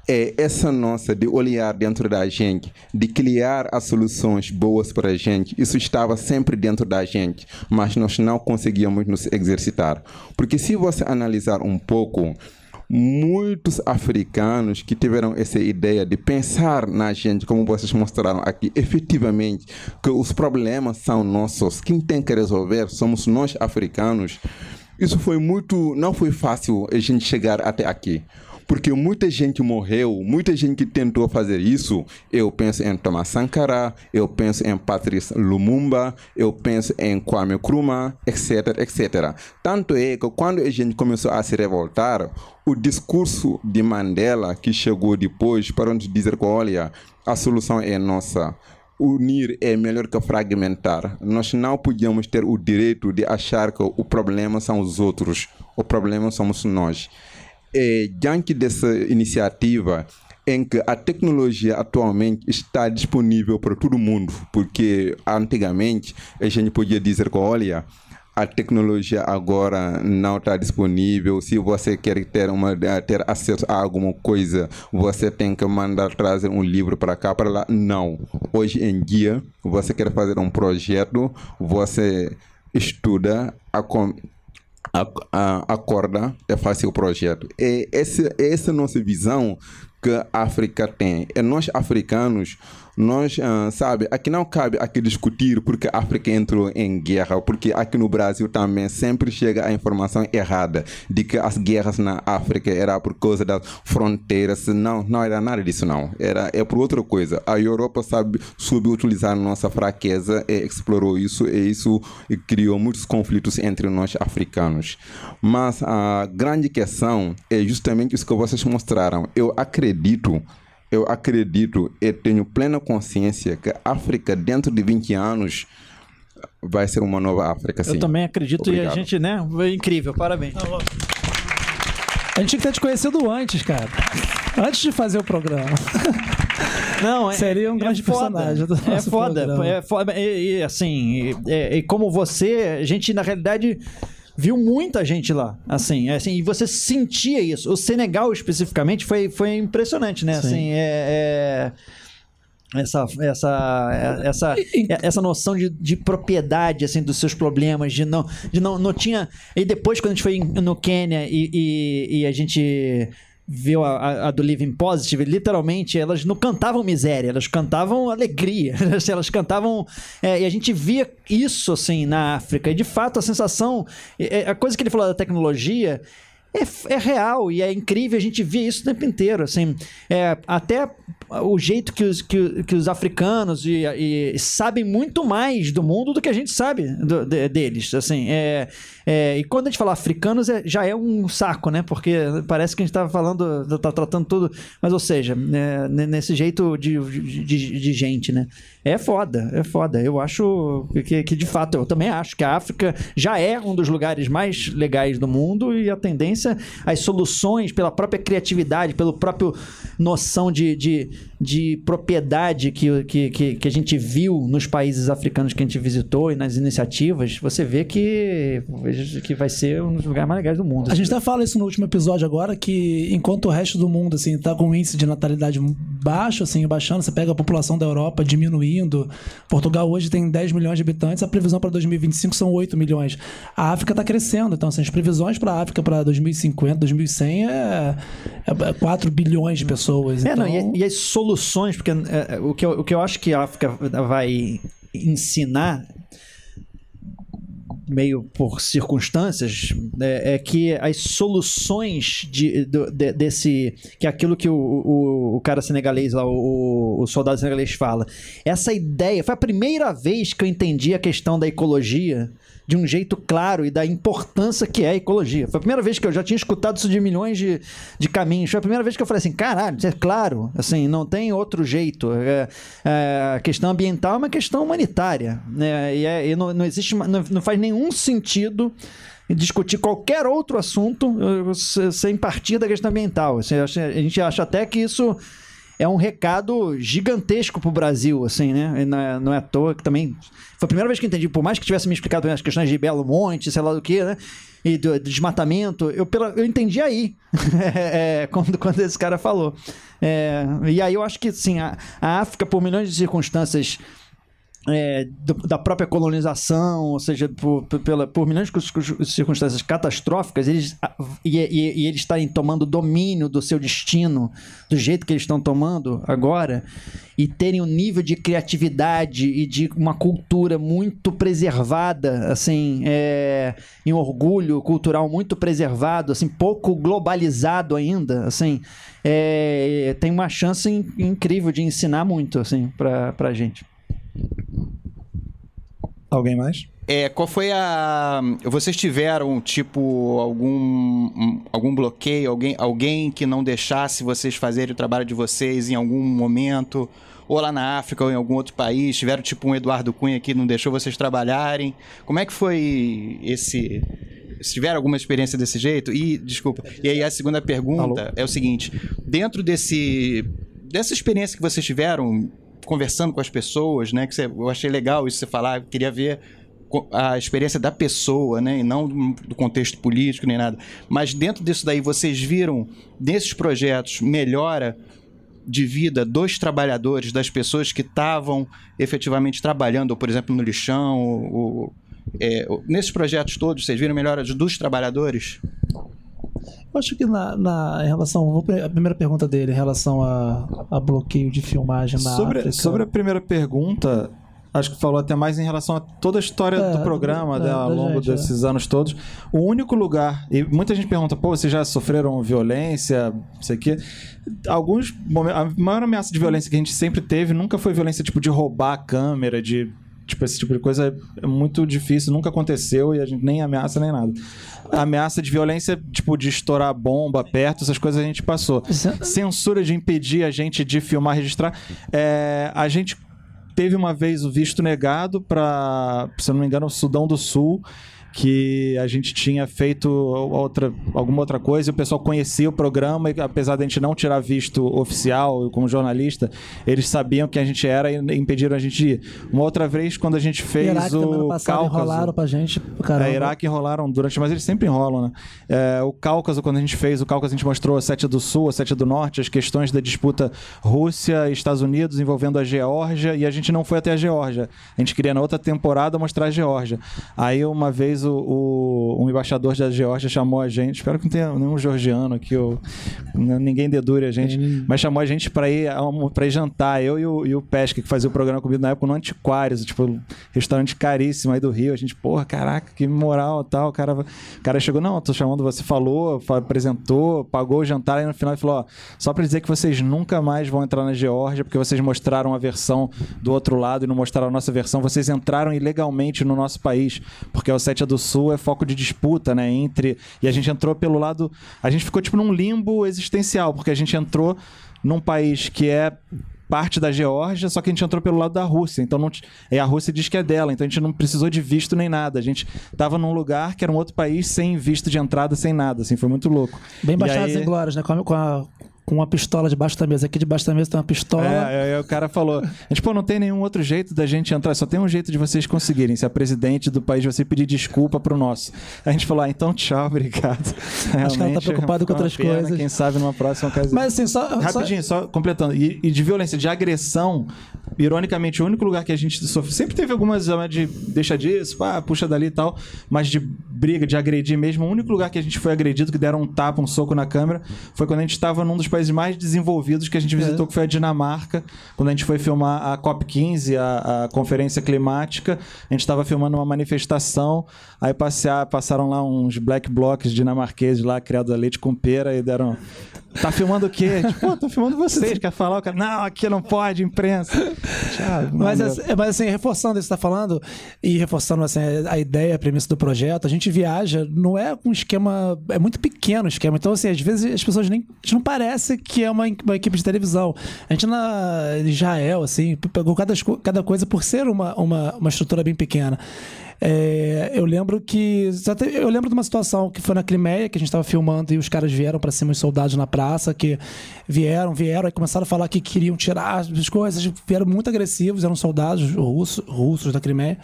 É essa nossa de olhar dentro da gente, de criar as soluções boas para a gente, isso estava sempre dentro da gente, mas nós não conseguíamos nos exercitar. Porque se você analisar um pouco, muitos africanos que tiveram essa ideia de pensar na gente, como vocês mostraram aqui, efetivamente, que os problemas são nossos, quem tem que resolver somos nós africanos. Isso foi muito, não foi fácil a gente chegar até aqui. Porque muita gente morreu, muita gente que tentou fazer isso. Eu penso em Thomas Sankara, eu penso em Patrice Lumumba, eu penso em Kwame Nkrumah, etc, etc. Tanto é que quando a gente começou a se revoltar, o discurso de Mandela, que chegou depois para nos dizer que, olha, a solução é nossa. Unir é melhor que fragmentar. Nós não podíamos ter o direito de achar que o problema são os outros, o problema somos nós. E, diante dessa iniciativa, em que a tecnologia atualmente está disponível para todo mundo, porque antigamente a gente podia dizer que, olha, a tecnologia agora não está disponível. Se você quer ter, uma, ter acesso a alguma coisa, você tem que mandar trazer um livro para cá, para lá. Não. Hoje em dia, você quer fazer um projeto, você estuda, a, a, a, acorda e faz seu projeto. E essa, essa é nossa visão que a África tem. E nós, africanos, nós, ah, sabe, aqui não cabe aqui discutir porque a África entrou em guerra, porque aqui no Brasil também sempre chega a informação errada de que as guerras na África era por causa das fronteiras. Não, não era nada disso não. Era é por outra coisa. A Europa sabe soube utilizar nossa fraqueza e explorou isso e isso criou muitos conflitos entre nós africanos. Mas a grande questão é justamente isso que vocês mostraram. Eu acredito eu acredito e tenho plena consciência que a África, dentro de 20 anos, vai ser uma nova África. Sim. Eu também acredito Obrigado. e a gente, né? Foi incrível, parabéns. A gente tinha que ter te conhecido antes, cara. Antes de fazer o programa. Não, é, Seria um grande foda. personagem do É foda, programa. é foda. E, e, assim, e, e como você, a gente na realidade viu muita gente lá, assim, é, assim, e você sentia isso. O Senegal especificamente foi, foi impressionante, né? Sim. Assim, é- é essa essa essa essa noção de, de propriedade assim dos seus problemas de não de não não tinha e depois quando a gente foi no Quênia e, e, e a gente viu a, a- a do Living Positive literalmente elas não cantavam miséria elas cantavam alegria <laughs> Assim, elas cantavam é, e a gente via isso assim na África. E de fato a sensação é- é- a coisa que ele falou da tecnologia é, é real e é incrível, a gente vê isso o tempo inteiro, assim, é, até o jeito que os, que, que os africanos e, e sabem muito mais do mundo do que a gente sabe do- de- deles, assim, é, é, e quando a gente fala africanos é- já é um saco, né, porque parece que a gente tá falando, tá tratando tudo, mas ou seja, é, ne- nesse jeito de, de- de gente, né, é foda, é foda, eu acho que, que de fato, eu também acho que a África já é um dos lugares mais legais do mundo e a tendência, as soluções pela própria criatividade, pelo próprio noção de, de, de propriedade que, que, que, a gente viu nos países africanos que a gente visitou e nas iniciativas, você vê que, que vai ser um dos lugares mais legais do mundo. A gente até fala isso no último episódio agora, que enquanto o resto do mundo, assim, tá com um índice de natalidade baixo, assim, baixando, você pega a população da Europa Portugal hoje tem 10 milhões de habitantes, a previsão para 2025 são 8 milhões. A África tá crescendo, então, assim, as previsões para a África para 2050, 2100 é, é 4 bilhões de pessoas. É, então... não, e, e as soluções, porque é, é, o, que eu, o que eu acho que a África vai ensinar, meio por circunstâncias, é, é que as soluções de, de- desse. que é aquilo que o, o, o cara senegalês lá, o, o soldado senegalês fala. Essa ideia. Foi a primeira vez que eu entendi a questão da ecologia de um jeito claro e da importância que é a ecologia. Foi a primeira vez que eu já tinha escutado isso de milhões de, de caminhos. Foi a primeira vez que eu falei assim, caralho, é claro, assim, não tem outro jeito. É, é, a questão ambiental é uma questão humanitária, né? E, é- e não, não existe, não, não faz nenhum sentido discutir qualquer outro assunto eh, se- sem partir da questão ambiental. Assim, a gente acha até que isso é um recado gigantesco pro Brasil, assim, né? Não, é, não é à toa que também. Foi a primeira vez que eu entendi, por mais que tivesse me explicado as questões de Belo Monte, sei lá do que, né? E do, do desmatamento, eu, pela, eu entendi aí, <laughs> é, quando, quando esse cara falou. É, e aí eu acho que, sim, a, a África, por milhões de circunstâncias é, da própria colonização, ou seja, por, por- por milhões de cir- circunstâncias catastróficas, eles, e, e- e eles estarem tomando domínio do seu destino do jeito que eles estão tomando agora, e terem um nível de criatividade e de uma cultura muito preservada, assim, é, em orgulho cultural muito preservado, assim, pouco globalizado ainda, assim, é, tem uma chance in- incrível de ensinar muito, assim, pra, pra gente. Alguém mais? É, qual foi a. Vocês tiveram, tipo, algum, um- algum bloqueio, alguém, alguém que não deixasse vocês fazerem o trabalho de vocês em algum momento? Ou lá na África ou em algum outro país? Tiveram, tipo, um Eduardo Cunha que não deixou vocês trabalharem? Como é que foi esse. Se tiveram alguma experiência desse jeito? E, desculpa, e aí a segunda pergunta é o seguinte: dentro desse. dessa experiência que vocês tiveram, conversando com as pessoas, né? Que você- eu achei legal isso você falar, queria ver a experiência da pessoa, né? E não do contexto político nem nada. Mas dentro disso daí, vocês viram nesses projetos melhora de vida dos trabalhadores, das pessoas que estavam efetivamente trabalhando, ou, por exemplo, no lixão, ou, ou, é, nesses projetos todos, vocês viram melhora dos trabalhadores? Eu acho que na, na- em relação. A primeira pergunta dele, em relação a, a bloqueio de filmagem na Sobre, África. sobre a primeira pergunta, acho que falou até mais em relação a toda a história É, do programa do- né, é, ao da longo gente, desses anos todos. O único lugar, e muita gente pergunta, pô, vocês já sofreram violência, não sei o quê. Alguns momentos, a maior ameaça de violência que a gente sempre teve nunca foi violência tipo de roubar a câmera, de Tipo, esse tipo de coisa é muito difícil, nunca aconteceu e a gente nem ameaça nem nada. A ameaça de violência, tipo, de estourar bomba perto, essas coisas a gente passou. Censura de impedir a gente de filmar, registrar. É, a gente teve uma vez o visto negado para, se eu não me engano, o Sudão do Sul, que a gente tinha feito outra, alguma outra coisa e o pessoal conhecia o programa e apesar de a gente não tirar visto oficial como jornalista, eles sabiam que a gente era e impediram a gente de ir. Uma outra vez, quando a gente fez Iraque o passado Cáucaso... enrolaram pra gente. Caramba. É, Iraque enrolaram durante, mas eles sempre enrolam, né? É, o Cáucaso, quando a gente fez o Cáucaso, a gente mostrou a Sétia do Sul, a Sétia do Norte, as questões da disputa Rússia e Estados Unidos envolvendo a Geórgia, e a gente não foi até a Geórgia. A gente queria na outra temporada mostrar a Geórgia. Aí uma vez o, o- um embaixador da Geórgia chamou a gente, espero que não tenha nenhum georgiano aqui, ou ninguém dedure a gente, mas chamou a gente pra ir, pra ir jantar, eu e o, e o Pesca, que fazia o programa comigo na época no Antiquários, tipo, restaurante caríssimo aí do Rio. A gente, porra, caraca, que moral tal. O cara, o cara chegou, não, tô chamando você, falou, fa- apresentou, pagou o jantar, aí no final ele falou: ó, só pra dizer que vocês nunca mais vão entrar na Geórgia, porque vocês mostraram a versão do outro lado e não mostraram a nossa versão. Vocês entraram ilegalmente no nosso país, porque a Ossétia do Sul é foco de disputa, né? Entre. E a gente entrou pelo lado. A gente ficou, tipo, num limbo existencial, porque a gente entrou num país que é parte da Geórgia, só que a gente entrou pelo lado da Rússia. Então não, e a Rússia diz que é dela, então a gente não precisou de visto nem nada. A gente tava num lugar que era um outro país sem visto de entrada, sem nada, assim, foi muito louco. Bem baixados aí- em glórias, né? Com, a- com, a- com uma pistola debaixo da mesa. Aqui debaixo da mesa tem uma pistola. É, aí o cara falou: a gente, pô, não tem nenhum outro jeito da gente entrar, só tem um jeito de vocês conseguirem. Se a presidente do país você pedir desculpa pro nosso. A gente falou: ah, então tchau, <laughs> obrigado. Acho que ela tá Realmente, preocupada com é outras pena, coisas. Quem sabe numa próxima ocasião. Mas assim, só. só- Rapidinho, só completando. E, e de violência, de agressão, ironicamente, o único lugar que a gente sofre. Sempre teve algumas né, de deixa disso, pá, puxa dali e tal, mas de briga, de agredir mesmo. O único lugar que a gente foi agredido, que deram um tapa, um soco na câmera, foi quando a gente estava num dos países mais desenvolvidos que a gente visitou, que foi a Dinamarca, quando a gente foi filmar a COP15, a, a Conferência Climática. A gente estava filmando uma manifestação, aí passear, passaram lá uns black blocs dinamarqueses lá, criados a leite com pera, e deram. Tá filmando o quê? <laughs> Tipo, pô, tô filmando vocês, quer falar? O cara, não, aqui não pode, imprensa. Tchau, Mas, assim, mas assim, reforçando isso que você está falando, e reforçando assim, a ideia, a premissa do projeto, a gente viaja, não é um esquema. É muito pequeno o esquema. Então, assim, às vezes as pessoas nem. A gente não parece que é uma, uma equipe de televisão. A gente na Israel, assim, pegou cada, cada coisa por ser uma, uma, uma estrutura bem pequena. É, eu lembro que. Eu lembro de uma situação que foi na Crimeia, que a gente estava filmando e os caras vieram para cima, os soldados na praça, que vieram, vieram, e começaram a falar que queriam tirar as coisas, vieram muito agressivos, eram soldados russos, russos da Crimeia.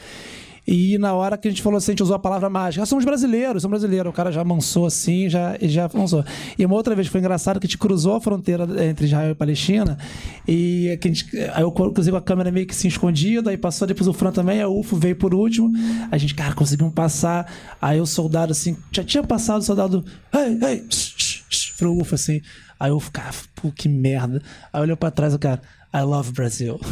E na hora que a gente falou assim, a gente usou a palavra mágica, ah, somos brasileiros, somos brasileiros. O cara já mansou assim, já, já avançou. E uma outra vez foi engraçado que a gente cruzou a fronteira entre Israel e Palestina, e que a gente, aí eu cruzei com a câmera meio que se escondida, aí passou depois o Fran também, a UFO veio por último. A gente, cara, conseguimos passar. Aí o soldado assim, já tinha passado o soldado, ei, ei, shh, shh, shh, pro UFO assim. Aí o UFO, cara, pô, que merda. Aí olhou pra trás o cara, I love Brazil. <laughs>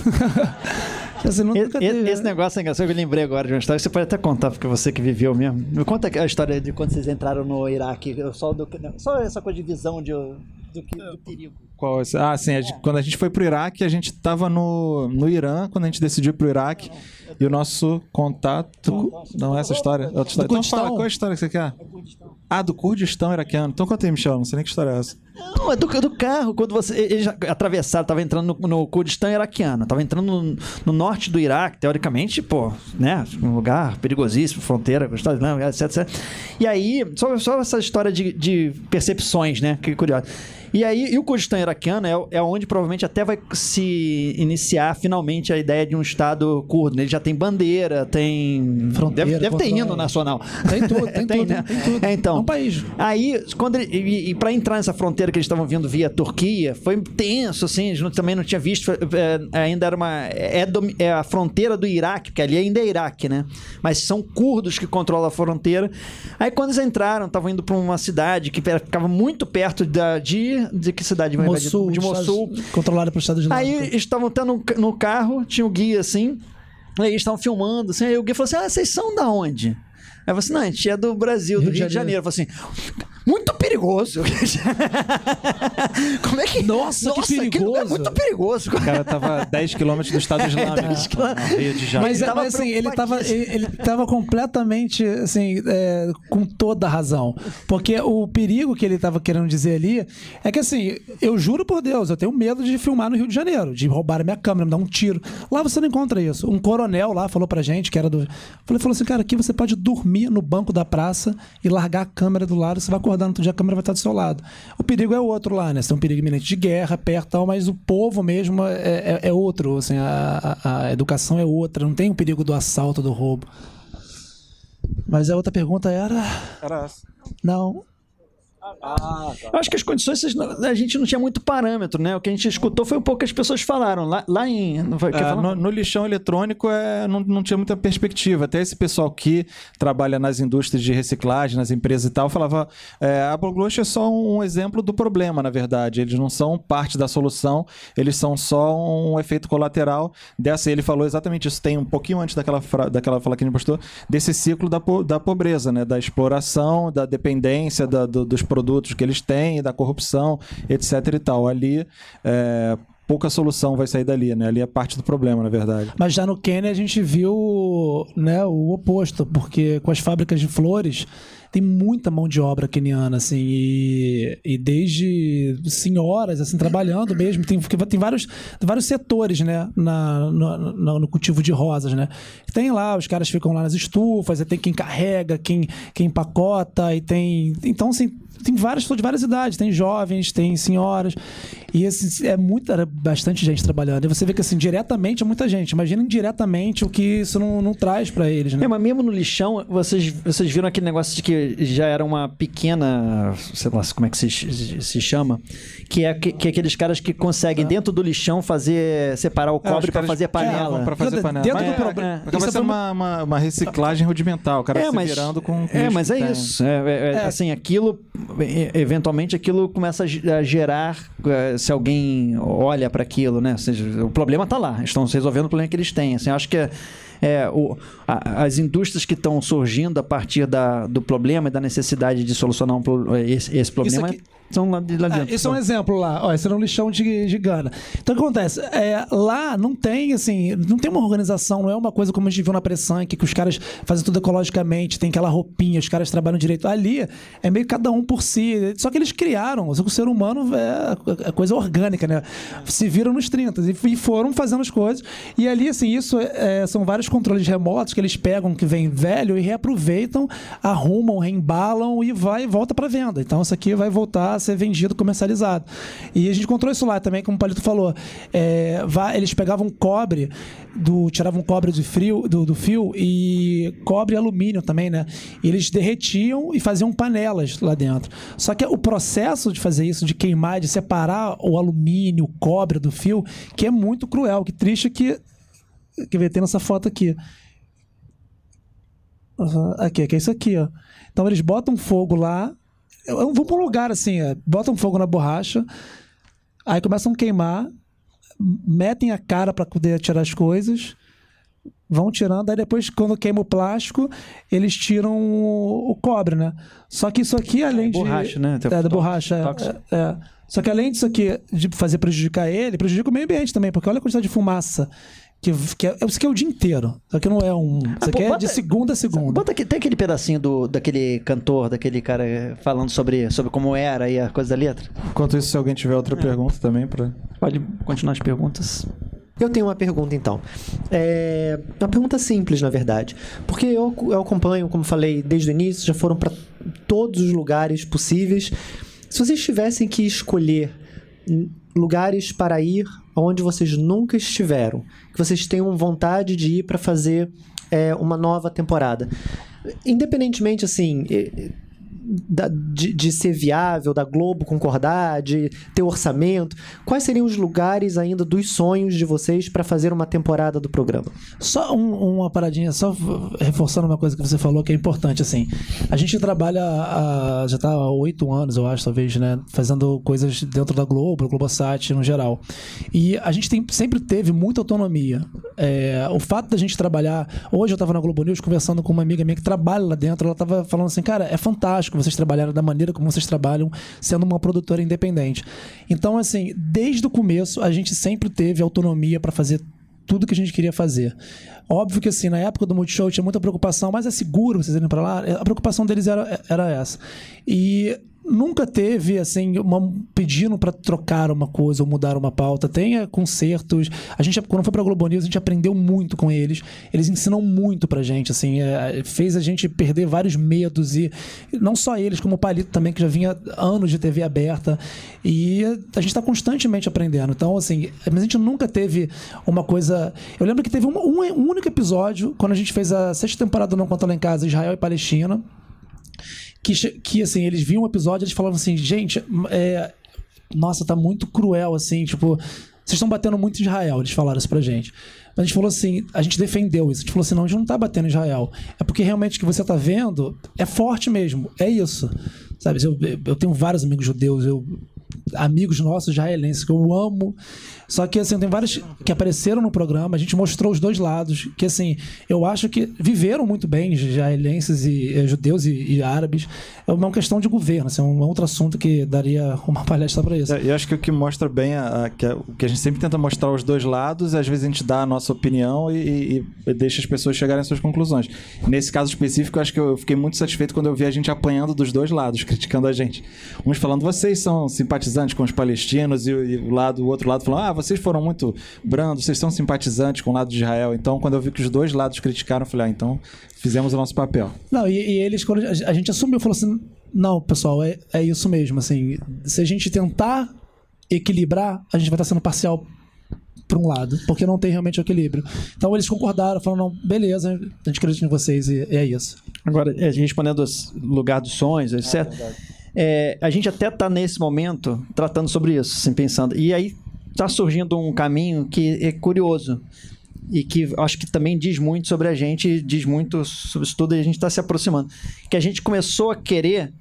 E- teve, Esse né? negócio é engraçado, eu lembrei agora de uma história. Você pode até contar, porque você que viveu mesmo. Me conta a história de quando vocês entraram no Iraque. Só, do- só essa coisa de visão de, do, que, do perigo. Qual esse? Ah, sim. a gente- quando a gente foi pro Iraque, a gente tava no, no Irã, quando a gente decidiu ir pro Iraque. E o nosso contato. Não é essa história? É outra história. Então fala, qual é a história que você quer? Ah, do Kurdistão iraquiano. Então conta aí, Michel. Não sei nem que história é essa. Não, é do, do carro. Quando você. Eles atravessaram, tava entrando no, no Kurdistão iraquiano. Tava entrando no, no norte do Iraque, teoricamente, pô, né? Um lugar perigosíssimo, fronteira Unidos, etc, etc. E aí, só, só essa história de, de percepções, né? Que curioso. E aí, e o Kurdistão iraquiano é, é onde provavelmente até vai se iniciar finalmente a ideia de um Estado curdo. Ele já tem bandeira, tem. Fronteira, deve, deve ter hino nacional. Tem tudo, <laughs> tem, tudo, né? tem tudo. É, então. É um país. Aí, quando ele, e, e para entrar nessa fronteira que eles estavam vindo via Turquia, foi tenso, assim, a gente não- também não tinha visto, é, ainda era uma, é, é a fronteira do Iraque, porque ali ainda é Iraque, né? Mas são curdos que controlam a fronteira. Aí quando eles entraram, estavam indo para uma cidade que ficava muito perto da, de, de que cidade? Mossul, De Mossul. Controlada pelo Estado Islâmico. Aí estavam até no, no carro, tinha o guia assim, aí estavam filmando, assim, aí o guia falou assim: Ah, vocês são da onde? Aí eu falei assim: não, a gente é do Brasil, do Rio, de Janeiro. Eu falei assim: muito perigoso. <laughs> Como é que. Nossa, que aquilo perigoso. É muito perigoso. O cara tava a 10 quilômetros do Estado <laughs> Islâmico. no Rio de Janeiro. Mas, Ele tava mas, assim, ele tava, ele, ele tava completamente, assim, é, com toda a razão. Porque o perigo que ele tava querendo dizer ali é que, assim, eu juro por Deus, eu tenho medo de filmar no Rio de Janeiro, de roubar a minha câmera, me dar um tiro. Lá você não encontra isso. Um coronel lá falou pra gente, que era do. Falei, falou assim, cara, aqui você pode dormir no banco da praça e largar a câmera do lado, você vai acordar no outro dia, a câmera vai estar do seu lado. O perigo é outro lá, né? Você tem um perigo iminente de guerra, perto e tal, mas o povo mesmo é, é, é outro, assim, a, a- a educação é outra, não tem o perigo do assalto, do roubo. Mas a outra pergunta era. Era essa. Não. Eu acho que as condições, a gente não tinha muito parâmetro, né? O que a gente escutou foi um pouco que as pessoas falaram. Lá, lá em. Não foi, quer É, no, no lixão eletrônico é, não, não tinha muita perspectiva. Até esse pessoal que trabalha nas indústrias de reciclagem, nas empresas e tal, falava: é, a Bloglush é só um exemplo do problema, na verdade. Eles não são parte da solução, eles são só um efeito colateral dessa. E ele falou exatamente isso. Tem um pouquinho antes daquela, daquela fala que a gente postou, desse ciclo da, po- da pobreza, né? Da exploração, da dependência da- do- dos produtos que eles têm, da corrupção, etc e tal. Ali. é, Pouca solução vai sair dali, né? Ali é parte do problema, na verdade. Mas já no Quênia a gente viu né, o oposto, porque com as fábricas de flores tem muita mão de obra queniana, assim, e, e desde senhoras, assim, trabalhando mesmo, tem, tem vários, vários setores, né, na, no, no- cultivo de rosas, né. Tem lá, os caras ficam lá nas estufas, tem quem carrega, quem, quem empacota, e tem... Então, assim, tem várias pessoas de várias idades, tem jovens, tem senhoras, e esse, é muita, bastante gente trabalhando. E você vê que, assim, diretamente é muita gente. Imagina indiretamente o que isso não, não traz pra eles, né? É, mas mesmo no lixão, vocês, vocês viram aquele negócio de que já era uma pequena. Sei lá como é que se, se chama. Que é, que, que é aqueles caras que conseguem, dentro do lixão, fazer. separar o É, cobre pra caras fazer panela. Pra fazer Dentro- panela. dentro Mas do é, problema- Acaba isso sendo uma, uma, uma reciclagem rudimental. O cara É, se mas, virando com. com é, mas é tem. isso. É, é, é, Assim, aquilo, eventualmente, aquilo começa a ge- a gerar, se alguém olha para aquilo, né? Ou seja, o problema está lá. Estão resolvendo o problema que eles têm. Assim, eu acho que é, é, o, a- as indústrias que estão surgindo a partir da, do problema e da necessidade de solucionar um pro- esse, esse problema aqui- são lá, de lá Ah, dentro. esse é um exemplo lá. Ó, esse era um lixão de, de Gana. Então o que acontece? É, lá não tem, assim, não tem uma organização, não é uma coisa como a gente viu na Pressan, que, que os caras fazem tudo ecologicamente, tem aquela roupinha, os caras trabalham direito. Ali é meio cada um por si. Só que eles criaram, só que o ser humano é, é coisa orgânica, né? Se viram nos 30 e, foram fazendo as coisas. E ali, assim, isso é, são vários controles remotos que eles pegam que vem velho e reaproveitam, arrumam, reembalam e vai volta para venda. Então isso aqui vai voltar ser vendido, comercializado. E a gente encontrou isso lá também, como o Palito falou. É, eles pegavam cobre, do, tiravam cobre do, frio, do, do fio e cobre e alumínio também, né? E eles derretiam e faziam panelas lá dentro. Só que o processo de fazer isso, de queimar, de separar o alumínio, o cobre do fio, que é muito cruel. Que triste que. Que ver, tem nessa foto aqui. Aqui, que é isso aqui, ó. Então eles botam fogo lá. Vão para um lugar assim, ó, botam fogo na borracha, aí começam a queimar, metem a cara para poder tirar as coisas, vão tirando, aí depois, quando queima o plástico, eles tiram o, o cobre, né? Só que isso aqui, além de. borracha, né? Tem É, da borracha. é, tóxico. É, é. Só que além disso aqui, de fazer prejudicar ele, prejudica o meio ambiente também, porque olha a quantidade de fumaça. Que, que é, isso aqui é o dia inteiro. Isso aqui não é um. Isso Ah, pô, aqui é bota- de segunda a segunda. Bota aqui, tem aquele pedacinho do, daquele cantor, daquele cara falando sobre, sobre como era e a coisa da letra. Enquanto isso, se alguém tiver outra pergunta também, pra... Pode continuar as perguntas. Eu tenho uma pergunta então. É uma pergunta simples, na verdade. Porque eu, eu acompanho, como falei desde o início, já foram para todos os lugares possíveis. Se vocês tivessem que escolher lugares para ir onde vocês nunca estiveram, que vocês tenham vontade de ir para fazer é, uma nova temporada, independentemente assim. Da- de, de ser viável, da Globo concordar, de ter orçamento, quais seriam os lugares ainda dos sonhos de vocês para fazer uma temporada do programa? Só um- uma paradinha, só reforçando uma coisa que você falou que é importante, assim. A gente trabalha já está há oito anos, eu acho, talvez, né? Fazendo coisas dentro da Globo, Globosat no geral. E a gente tem- sempre teve muita autonomia. É, o fato da gente trabalhar. Hoje eu estava na Globo News conversando com uma amiga minha que trabalha lá dentro. Ela estava falando assim, cara, é fantástico vocês trabalharem da maneira como vocês trabalham, sendo uma produtora independente. Então, assim, desde o começo, a gente sempre teve autonomia para fazer tudo que a gente queria fazer. Óbvio que assim, na época do Multishow tinha muita preocupação, mas é seguro vocês irem pra lá? A preocupação deles era, era essa. E nunca teve assim uma pedindo para trocar uma coisa ou mudar uma pauta. Tem é, concertos. A gente quando foi para Globo News, a gente aprendeu muito com eles. Eles ensinam muito pra gente, assim, é, fez a gente perder vários medos e não só eles, como o Palito também que já vinha anos de TV aberta e a gente tá constantemente aprendendo. Então, assim, mas a gente nunca teve uma coisa. Eu lembro que teve uma- um, um único episódio quando a gente fez a sexta temporada do Não Conta Lá em Casa, Israel e Palestina que, que assim, eles viam o episódio e eles falavam assim, gente, é, nossa, tá muito cruel, assim, tipo, vocês estão batendo muito em Israel, eles falaram isso pra gente. Mas a gente falou assim, a gente defendeu isso, a gente falou assim, não, a gente não tá batendo em Israel. É porque realmente o que você tá vendo é forte mesmo, é isso. Sabe, eu, eu tenho vários amigos judeus, eu amigos nossos israelenses que eu amo. Só que assim, tem vários que apareceram no programa, a gente mostrou os dois lados, que assim, eu acho que viveram muito bem israelenses e eh, judeus e, e árabes. É uma questão de governo, assim, é um outro assunto que daria uma <laughs> palestra para isso. É, Eu acho que o que mostra bem, a, a- que a- o que a gente sempre tenta mostrar os dois lados, às vezes a gente dá a nossa opinião e, e- e deixa as pessoas chegarem às suas conclusões. Nesse caso específico, eu acho que eu fiquei muito satisfeito quando eu vi a gente apanhando dos dois lados, criticando a gente. Uns falando, vocês são simpatizantes com os palestinos, e, e o, lado, o outro lado falando, ah, vocês foram muito brandos, vocês são simpatizantes com o lado de Israel. Então, quando eu vi que os dois lados criticaram, eu falei, ah, então fizemos o nosso papel. Não, e, e eles, quando a a gente assumiu, falou assim: não, pessoal, é, é isso mesmo. Assim, se a gente tentar equilibrar, a gente vai estar sendo parcial para um lado, porque não tem realmente o equilíbrio. Então eles concordaram, falaram: não, beleza, a gente acredita em vocês e, e é isso. Agora, é, respondendo aos lugar dos sonhos, etc. É, a gente até está nesse momento tratando sobre isso, assim, pensando. E aí está surgindo um caminho que é curioso e que acho que também diz muito sobre a gente, diz muito sobre isso tudo e a gente está se aproximando. Que a gente começou a querer.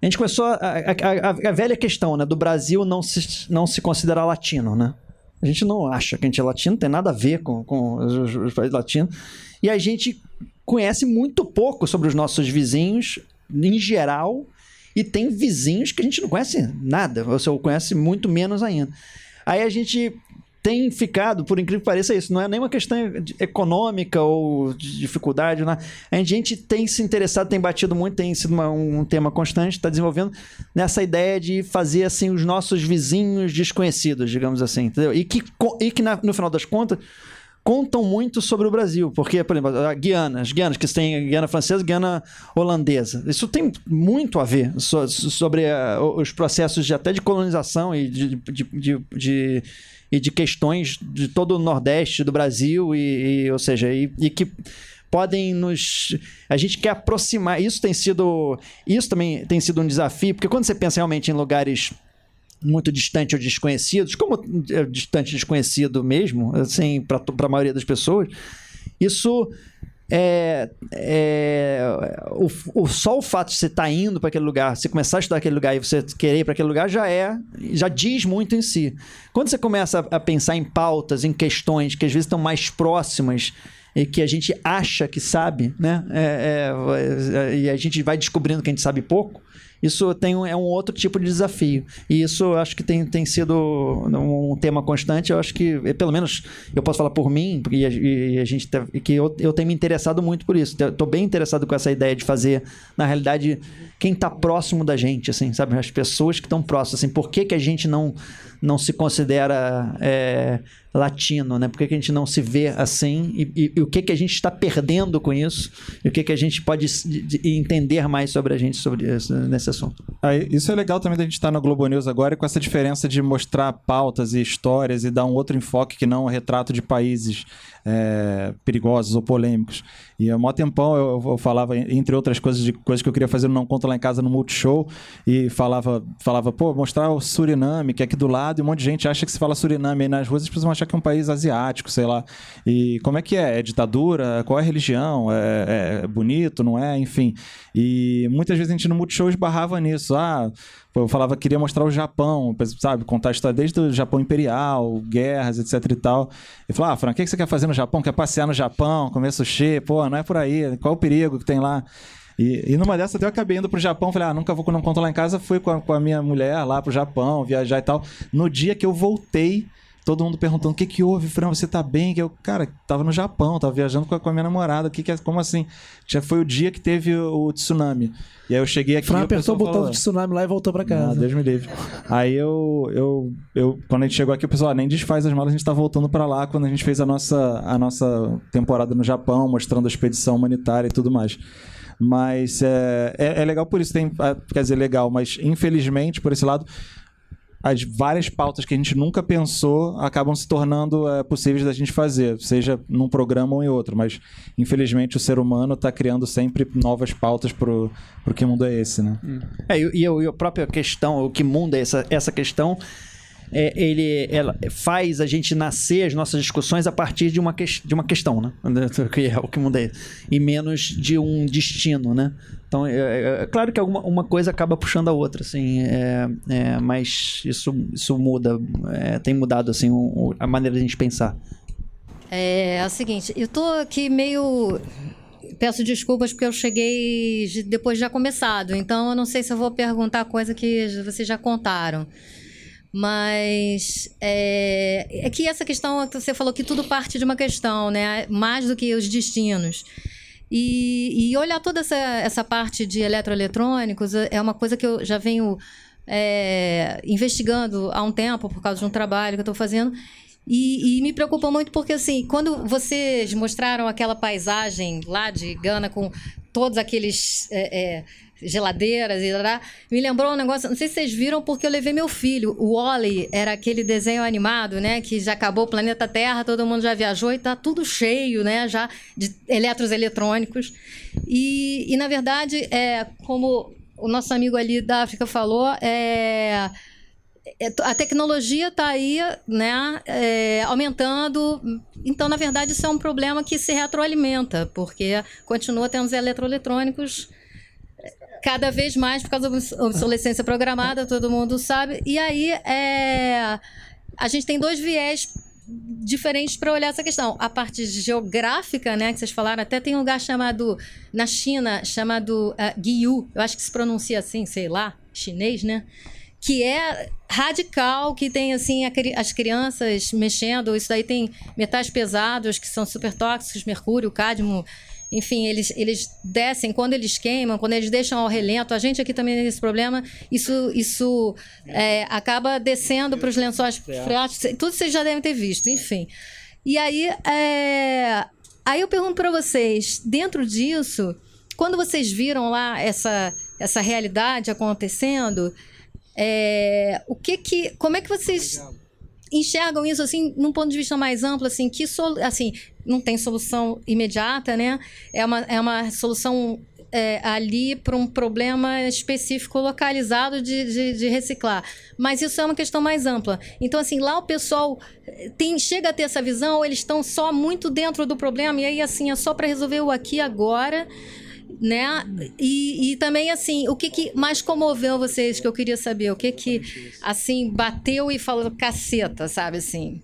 A gente começou a, a, a- a velha questão, né? Do Brasil não se, não se considerar latino, né? A gente não acha que a gente é latino, tem nada a ver com, com os, os- países latinos. E a gente conhece muito pouco sobre os nossos vizinhos, em geral, e tem vizinhos que a gente não conhece nada, ou conhece muito menos ainda. Aí a gente tem ficado, por incrível que pareça, isso não é nenhuma questão econômica ou de dificuldade, né? a gente tem se interessado, tem batido muito, tem sido uma- um tema constante, está desenvolvendo nessa ideia de fazer assim os nossos vizinhos desconhecidos, digamos assim, entendeu? E que, e que na- no final das contas contam muito sobre o Brasil, porque, por exemplo, a Guiana, as Guianas, que tem a Guiana francesa e Guiana holandesa, isso tem muito a ver so- sobre ah, os processos de, até de colonização e de, de, de- de- e de questões de todo o Nordeste do Brasil, e, e, ou seja, e, e que podem nos. A gente quer aproximar. Isso tem sido. Isso também tem sido um desafio, porque quando você pensa realmente em lugares muito distantes ou desconhecidos, como é distante desconhecido mesmo, assim, para a maioria das pessoas, isso é, é o, o, só o fato de você estar indo para aquele lugar, você começar a estudar aquele lugar e você querer ir para aquele lugar já é, já diz muito em si. Quando você começa a, a pensar em pautas, em questões que às vezes estão mais próximas e que a gente acha que sabe, né? É, é, é, e a gente vai descobrindo que a gente sabe pouco. Isso tem um, é um outro tipo de desafio. E isso eu acho que tem, tem sido um tema constante. Eu acho que, pelo menos, eu posso falar por mim, e a, e a gente tá- que eu, eu tenho me interessado muito por isso. Estou bem interessado com essa ideia de fazer, na realidade, quem está próximo da gente, assim, sabe? As pessoas que estão próximas, assim, por que, que a gente não, não se considera é, latino, né? Por que, que a gente não se vê assim? E, e- e o que, que a gente está perdendo com isso? E o que, que a gente pode entender mais sobre a gente sobre isso, nesse assunto? Isso é legal também da gente estar no Globo News agora e com essa diferença de mostrar pautas e histórias e dar um outro enfoque que não o retrato de países é, perigosos ou polêmicos. E há mó tempão eu, eu falava, entre outras coisas, de coisas que eu queria fazer no Não Conta Lá em Casa no Multishow e falava, falava, pô, mostrar o Suriname, que é aqui do lado, e um monte de gente acha que se fala Suriname aí nas ruas, as pessoas vão achar que é um país asiático, sei lá. E como é que é? É ditadura? Qual é a religião? É, é bonito, não é? Enfim. E muitas vezes a gente no Multishow esbarrava nisso. Ah, eu falava que queria mostrar o Japão, sabe? Contar a história desde o Japão Imperial, guerras, etc e tal. E falava, ah, Fran, o que você quer fazer no Japão? Quer passear no Japão, comer sushi? Pô, não é por aí. Qual o perigo que tem lá? E, e numa dessas até eu acabei indo pro Japão. Falei, ah, nunca vou não conto lá em casa. Fui com a, com a minha mulher lá pro Japão, viajar e tal. No dia que eu voltei, todo mundo perguntando: o que que houve, Fran? Você tá bem? Que eu, cara, tava no Japão, tava viajando com a, com a minha namorada. Que que é, como assim? Já foi o dia que teve o, o tsunami. E aí eu cheguei aqui. Fran apertou o botão falou, do tsunami lá e voltou pra ah, casa. Deus me livre. Aí eu, eu, eu, quando a gente chegou aqui, o pessoal ah, nem desfaz as malas, a gente tá voltando pra lá quando a gente fez a nossa, a nossa temporada no Japão, mostrando a expedição humanitária e tudo mais. Mas é, é, é legal por isso, tem, ah, quer dizer, legal, mas infelizmente, por esse lado, as várias pautas que a gente nunca pensou acabam se tornando é, possíveis da gente fazer, seja num programa ou em outro. Mas, infelizmente, o ser humano está criando sempre novas pautas pro, pro que mundo é esse, né? É, e, e, e a própria questão, o que muda essa, essa questão, é, ele ela faz a gente nascer as nossas discussões a partir de uma, ques- de uma questão, né? <laughs> Que é o que muda isso. E menos de um destino, né? Então, é, é- é claro que alguma uma coisa acaba puxando a outra, assim, é, é, mas isso, isso muda, é, tem mudado, assim, o- a maneira de a gente pensar. É, é o seguinte, eu tô aqui meio. Peço desculpas porque eu cheguei de- depois de já começado, então eu não sei se eu vou perguntar coisa que vocês já contaram. Mas é, é que essa questão que você falou que tudo parte de uma questão, né? Mais do que os destinos. E, e olhar toda essa, essa parte de eletroeletrônicos é uma coisa que eu já venho é, investigando há um tempo por causa de um trabalho que eu estou fazendo. E, e me preocupa muito porque, assim, quando vocês mostraram aquela paisagem lá de Gana com todos aqueles é, é, geladeiras e lá, me lembrou um negócio, não sei se vocês viram porque eu levei meu filho. O Wally era aquele desenho animado, né, que já acabou o planeta Terra, todo mundo já viajou e tá tudo cheio, né, já de eletros eletrônicos. E, e na verdade, é como o nosso amigo ali da África falou, é é, a tecnologia está aí, né, é, aumentando. Então, na verdade, isso é um problema que se retroalimenta, porque continua tendo os eletroeletrônicos cada vez mais por causa da obsolescência programada, todo mundo sabe. E aí, é, a gente tem dois viés diferentes para olhar essa questão. A parte geográfica, né, que vocês falaram, até tem um lugar chamado na China chamado uh, Guiyu, eu acho que se pronuncia assim, sei lá, chinês, né? que é radical, que tem assim as crianças mexendo, isso daí tem metais pesados que são super tóxicos, mercúrio, cádmio, enfim, eles, eles descem quando eles queimam, quando eles deixam ao relento. A gente aqui também tem esse problema. Isso, isso é, acaba descendo para os lençóis freáticos. Tudo vocês já devem ter visto, enfim. E aí, é, aí eu pergunto para vocês, dentro disso, quando vocês viram lá essa, essa realidade acontecendo, é, o que que, como é que vocês enxergam isso assim, num ponto de vista mais amplo, assim, que assim, não tem solução imediata, né? É uma, é uma solução é, ali para um problema específico localizado de, de, de reciclar. Mas isso é uma questão mais ampla. Então, assim, lá o pessoal eh, tem, chega a ter essa visão, ou eles estão só muito dentro do problema, e aí, assim, é só para resolver o aqui agora né? E, e também assim, o que, que mais comoveu vocês que eu queria saber? O que que assim bateu e falou caceta, sabe assim?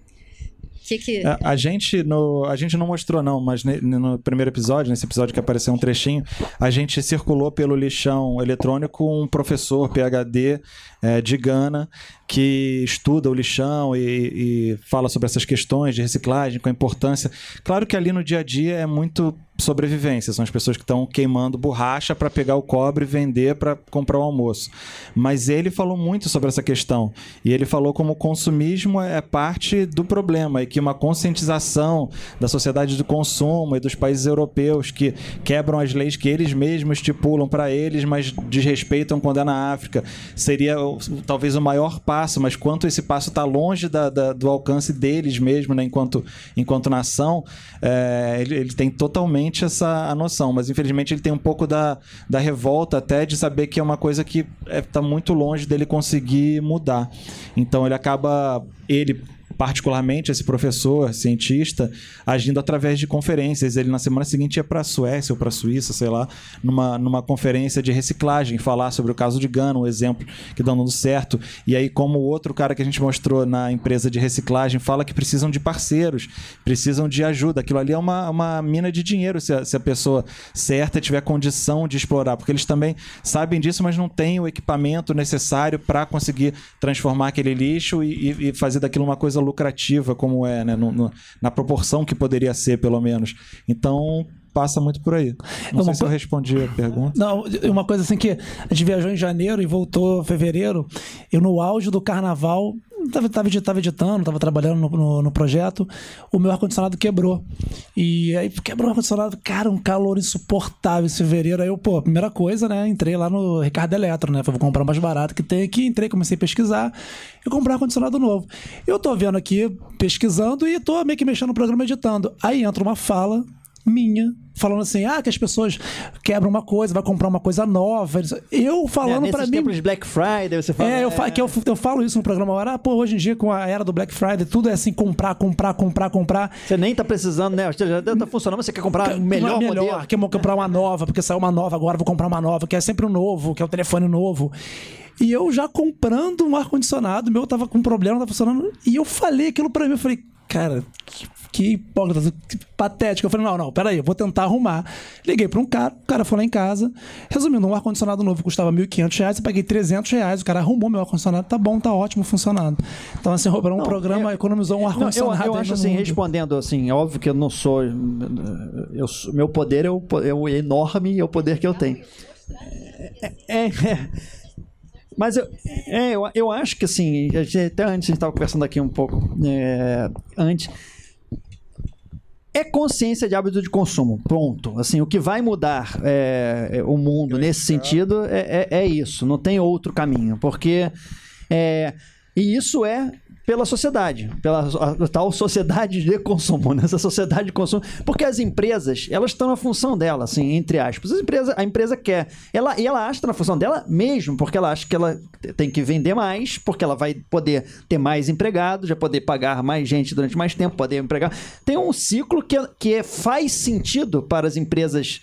que que... A, a gente no, a gente não mostrou não, mas ne- no primeiro episódio, nesse episódio que apareceu um trechinho, a gente circulou pelo lixão eletrônico um professor PhD eh, de Gana que estuda o lixão e, e fala sobre essas questões de reciclagem, com a importância. Claro que ali no dia a dia é muito sobrevivência, são as pessoas que estão queimando borracha para pegar o cobre e vender para comprar o almoço. Mas ele falou muito sobre essa questão e ele falou como o consumismo é parte do problema e que uma conscientização da sociedade do consumo e dos países europeus que quebram as leis que eles mesmos estipulam para eles, mas desrespeitam quando é na África, seria talvez o maior passo, mas quanto esse passo está longe da- da- do alcance deles mesmo, né, enquanto, enquanto nação, é, ele, ele tem totalmente essa a noção, mas infelizmente ele tem um pouco da, da revolta até de saber que é uma coisa que está muito longe dele conseguir mudar. Então ele acaba, ele particularmente esse professor cientista agindo através de conferências. Ele na semana seguinte ia para a Suécia ou para a Suíça sei lá numa, numa conferência de reciclagem falar sobre o caso de Gana um exemplo que dá dando certo. E aí como o outro cara que a gente mostrou na empresa de reciclagem fala que precisam de parceiros precisam de ajuda. Aquilo ali é uma, uma mina de dinheiro se a, se a pessoa certa tiver condição de explorar porque eles também sabem disso mas não têm o equipamento necessário para conseguir transformar aquele lixo e, e- fazer daquilo uma coisa como é, né? No- no- na proporção que poderia ser, pelo menos. Então, passa muito por aí. Não Uma sei se eu respondi a pergunta. Não, uma coisa assim que a gente viajou em janeiro e voltou em fevereiro. Eu, no auge do carnaval, tava, tava, tava editando, tava trabalhando no, no- no projeto, o meu ar-condicionado quebrou. E aí quebrou o ar-condicionado, cara, um calor insuportável esse fevereiro. Aí eu, pô, primeira coisa, né? Entrei lá no Ricardo Eletro, né? Falei, vou comprar o mais barato que tem aqui. Entrei, comecei a pesquisar e comprar ar-condicionado novo. Eu tô vendo aqui, pesquisando e tô meio que mexendo no programa editando. Aí entra uma fala minha, falando assim, ah, que as pessoas quebram uma coisa, vai comprar uma coisa nova. Eu falando é, nesses mim. de Black Friday, você fala. É, eu, fa- que eu, eu falo isso no programa agora. Ah, pô, hoje em dia, com a era do Black Friday, tudo é assim, comprar, comprar, comprar, comprar. Você nem tá precisando, né? Já tá funcionando, mas você quer comprar o melhor, Uma modelo. Quer comprar uma nova, porque saiu uma nova agora, vou comprar uma nova, que é sempre um novo, que é o telefone novo. E eu já comprando um ar-condicionado, meu tava com problema, não tava funcionando. E eu falei aquilo pra mim, eu falei, cara, que, que hipócrita, que patético. Eu falei, não, não, peraí, eu vou tentar arrumar. Liguei pra um cara, o cara foi lá em casa. Resumindo, um ar-condicionado novo custava 1.500 reais, eu paguei 300 reais, o cara arrumou meu ar-condicionado, tá bom, tá ótimo, funcionando. Então, assim, para um Não, programa, eu- economizou um eu, ar-condicionado. eu aí acho assim, mundo. respondendo assim, é óbvio que eu não sou. Eu, meu poder é, o, é o enorme e é o poder que eu tenho. É, é. Mas eu, é, eu, eu acho que assim, até antes a gente estava conversando aqui um pouco é, antes. É consciência de hábito de consumo, ponto. Assim, o que vai mudar é, é, o mundo nesse sentido é, é- é isso, não tem outro caminho, porque é, e isso é pela sociedade, pela tal sociedade de consumo, né? essa sociedade de consumo, porque as empresas elas estão na função dela, assim, entre aspas. As a empresa quer, ela e ela acha que tá na função dela mesmo, porque ela acha que ela tem que vender mais, porque ela vai poder ter mais empregados, vai poder pagar mais gente durante mais tempo, poder empregar. Tem um ciclo que, é- que é- faz sentido para as empresas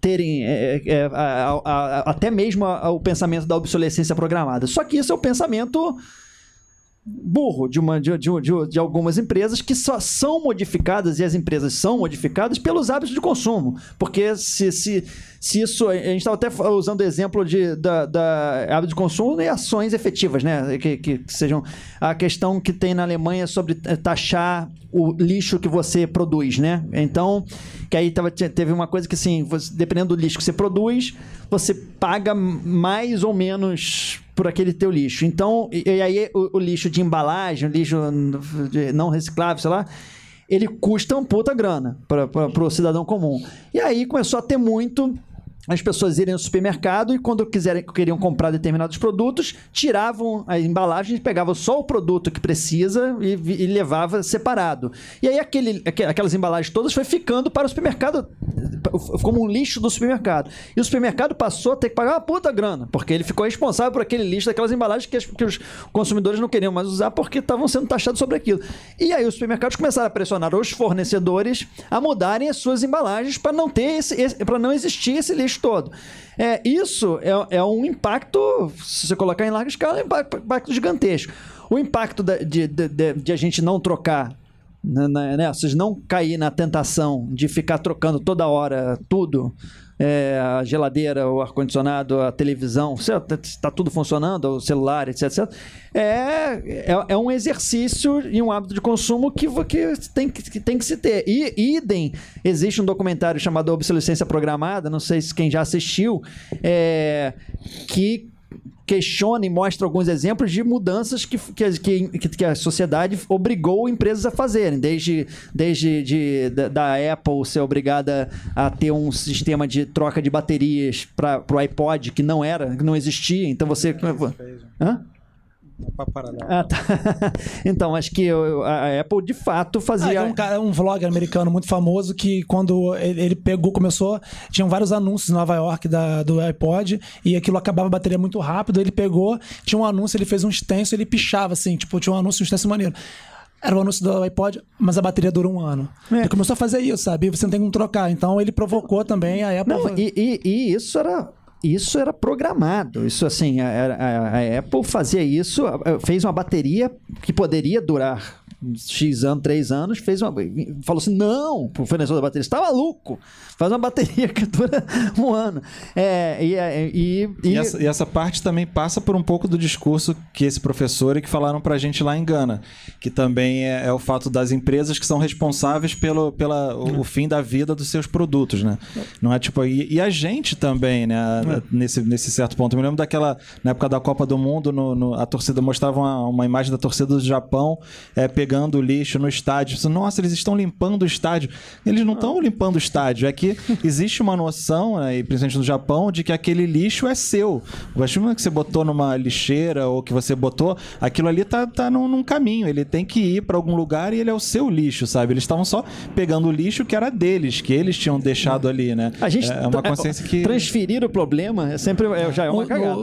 terem é, é, a- a- a- até mesmo o pensamento da obsolescência programada. Só que isso é o pensamento burro de, uma, de, de, de, algumas empresas que só são modificadas, e as empresas são modificadas pelos hábitos de consumo. Porque se, se, se isso. A gente estava até usando o exemplo de, da, da hábito de consumo e ações efetivas, né? Que, que sejam. A questão que tem na Alemanha sobre eh, taxar o lixo que você produz, né? Então, que aí tava, te- teve uma coisa que assim, você- dependendo do lixo que você produz, você paga mais ou menos por aquele teu lixo. Então, e, e aí o, o lixo de embalagem, o lixo não reciclável, sei lá, ele custa um puta grana para o cidadão comum. E aí começou a ter muito as pessoas irem no supermercado e quando quiserem, queriam comprar determinados produtos, tiravam a embalagem, pegavam só o produto que precisa e, e levava separado. E aí aquele, aque- aquelas embalagens todas foi ficando para o supermercado eh, como um lixo do supermercado. E o supermercado passou a ter que pagar uma puta grana, porque ele ficou responsável por aquele lixo daquelas embalagens que, as- que os consumidores não queriam mais usar porque estavam sendo taxados sobre aquilo. E aí os supermercados começaram a pressionar os fornecedores a mudarem as suas embalagens para não ter para não existir esse lixo todo. É, isso é, é um impacto, se você colocar em larga escala, é um impacto, gigantesco. O impacto da- de, de, de- de a gente não trocar né, né, né, vocês não cair na tentação de ficar trocando toda hora tudo, é, a geladeira, o ar-condicionado, a televisão, está tudo funcionando, o celular, etc, etc. É, é, é um exercício e um hábito de consumo que, que, tem, que tem que se ter. E, idem, existe um documentário chamado Obsolescência Programada, não sei se quem já assistiu, é, que questiona e mostra alguns exemplos de mudanças que, que, que, que a sociedade obrigou empresas a fazerem, desde, desde de, da, da Apple ser obrigada a ter um sistema de troca de baterias para o iPod que não era, que não existia, então você... Hã? Ah, tá. <laughs> então, acho que a Apple de fato fazia. Ah, um, cara, um vlogger americano muito famoso que, quando ele pegou, começou, tinham vários anúncios em Nova York da, do iPod e aquilo acabava a bateria muito rápido. Ele pegou, tinha um anúncio, ele fez um extenso, ele pichava assim, tipo, tinha um anúncio, um extenso maneiro. Era o anúncio do iPod, mas a bateria dura um ano. É. Ele começou a fazer isso, sabe? Você não tem como trocar. Então ele provocou também a Apple. Não, e, e, e isso era isso era programado. Isso assim, a, a, a, Apple fazia isso, fez uma bateria que poderia durar X anos, três anos, fez uma. Falou assim: não, pro fornecedor da bateria, você tá maluco? Faz uma bateria que dura <laughs> um ano. É, e, e, e, e, essa, e, essa, parte também passa por um pouco do discurso que esse professor e que falaram pra gente lá em Gana, que também é, é o fato das empresas que são responsáveis pelo pela, o, o, fim da vida dos seus produtos, né? Não é tipo. E, a gente também, né? É. Nesse, nesse certo ponto. Eu me lembro daquela. Na época da Copa do Mundo, no, no, a torcida mostrava uma, uma imagem da torcida do Japão é, pegando o lixo no estádio. Nossa, eles estão limpando o estádio. Eles não estão limpando o estádio, é que existe uma noção, né, principalmente no Japão, de que aquele lixo é seu. O vestido que você botou numa lixeira ou que você botou, aquilo ali tá, tá num, num caminho. Ele tem que ir para algum lugar e ele é o seu lixo, sabe? Eles estavam só pegando o lixo que era deles, que eles tinham deixado ali, né? A gente é uma consciência que. Transferir o problema é sempre é, já é uma cagada.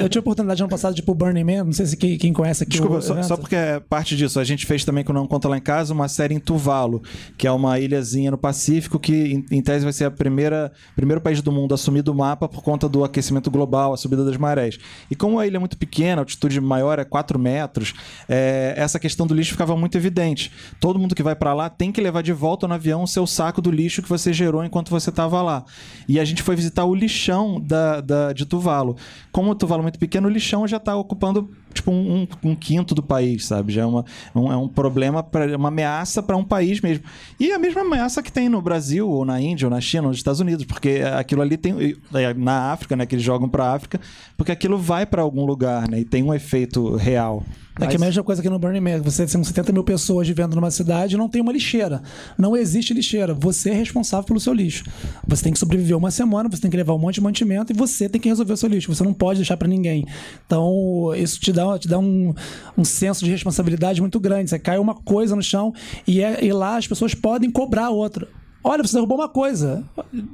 Eu tive a oportunidade ano passado de ir pro Burning Man, não sei se quem, quem conhece aqui. Desculpa, só, só, porque é parte disso. A gente fez também, quando não conta lá em casa, uma série em Tuvalu, que é uma ilhazinha no Pacífico que, em, em tese, vai ser a primeira primeiro país do mundo a assumir do mapa por conta do aquecimento global, a subida das marés. E como a ilha é muito pequena, a altitude maior é 4 metros, é, essa questão do lixo ficava muito evidente. Todo mundo que vai para lá tem que levar de volta no avião o seu saco do lixo que você gerou enquanto você estava lá. E a gente foi visitar o lixão da, da, de Tuvalu. Como o Tuvalu é muito pequeno, o lixão já está ocupando tipo um, um, um, quinto do país, sabe? Já é, uma, um, é um problema, pra, uma ameaça para um país mesmo. E a mesma ameaça que tem no Brasil, ou na Índia, ou na China, ou nos Estados Unidos, porque aquilo ali tem. É, na África, né? Que eles jogam para África, porque aquilo vai para algum lugar, né? E tem um efeito real. É que a mesma coisa que no Burning Man. Você tem 70 mil pessoas vivendo numa cidade e não tem uma lixeira. Não existe lixeira. Você é responsável pelo seu lixo. Você tem que sobreviver uma semana, você tem que levar um monte de mantimento e você tem que resolver o seu lixo. Você não pode deixar para ninguém. Então, isso te dá, te dá um, um senso de responsabilidade muito grande. Você cai uma coisa no chão e, é, e lá as pessoas podem cobrar outra. Olha, você derrubou uma coisa.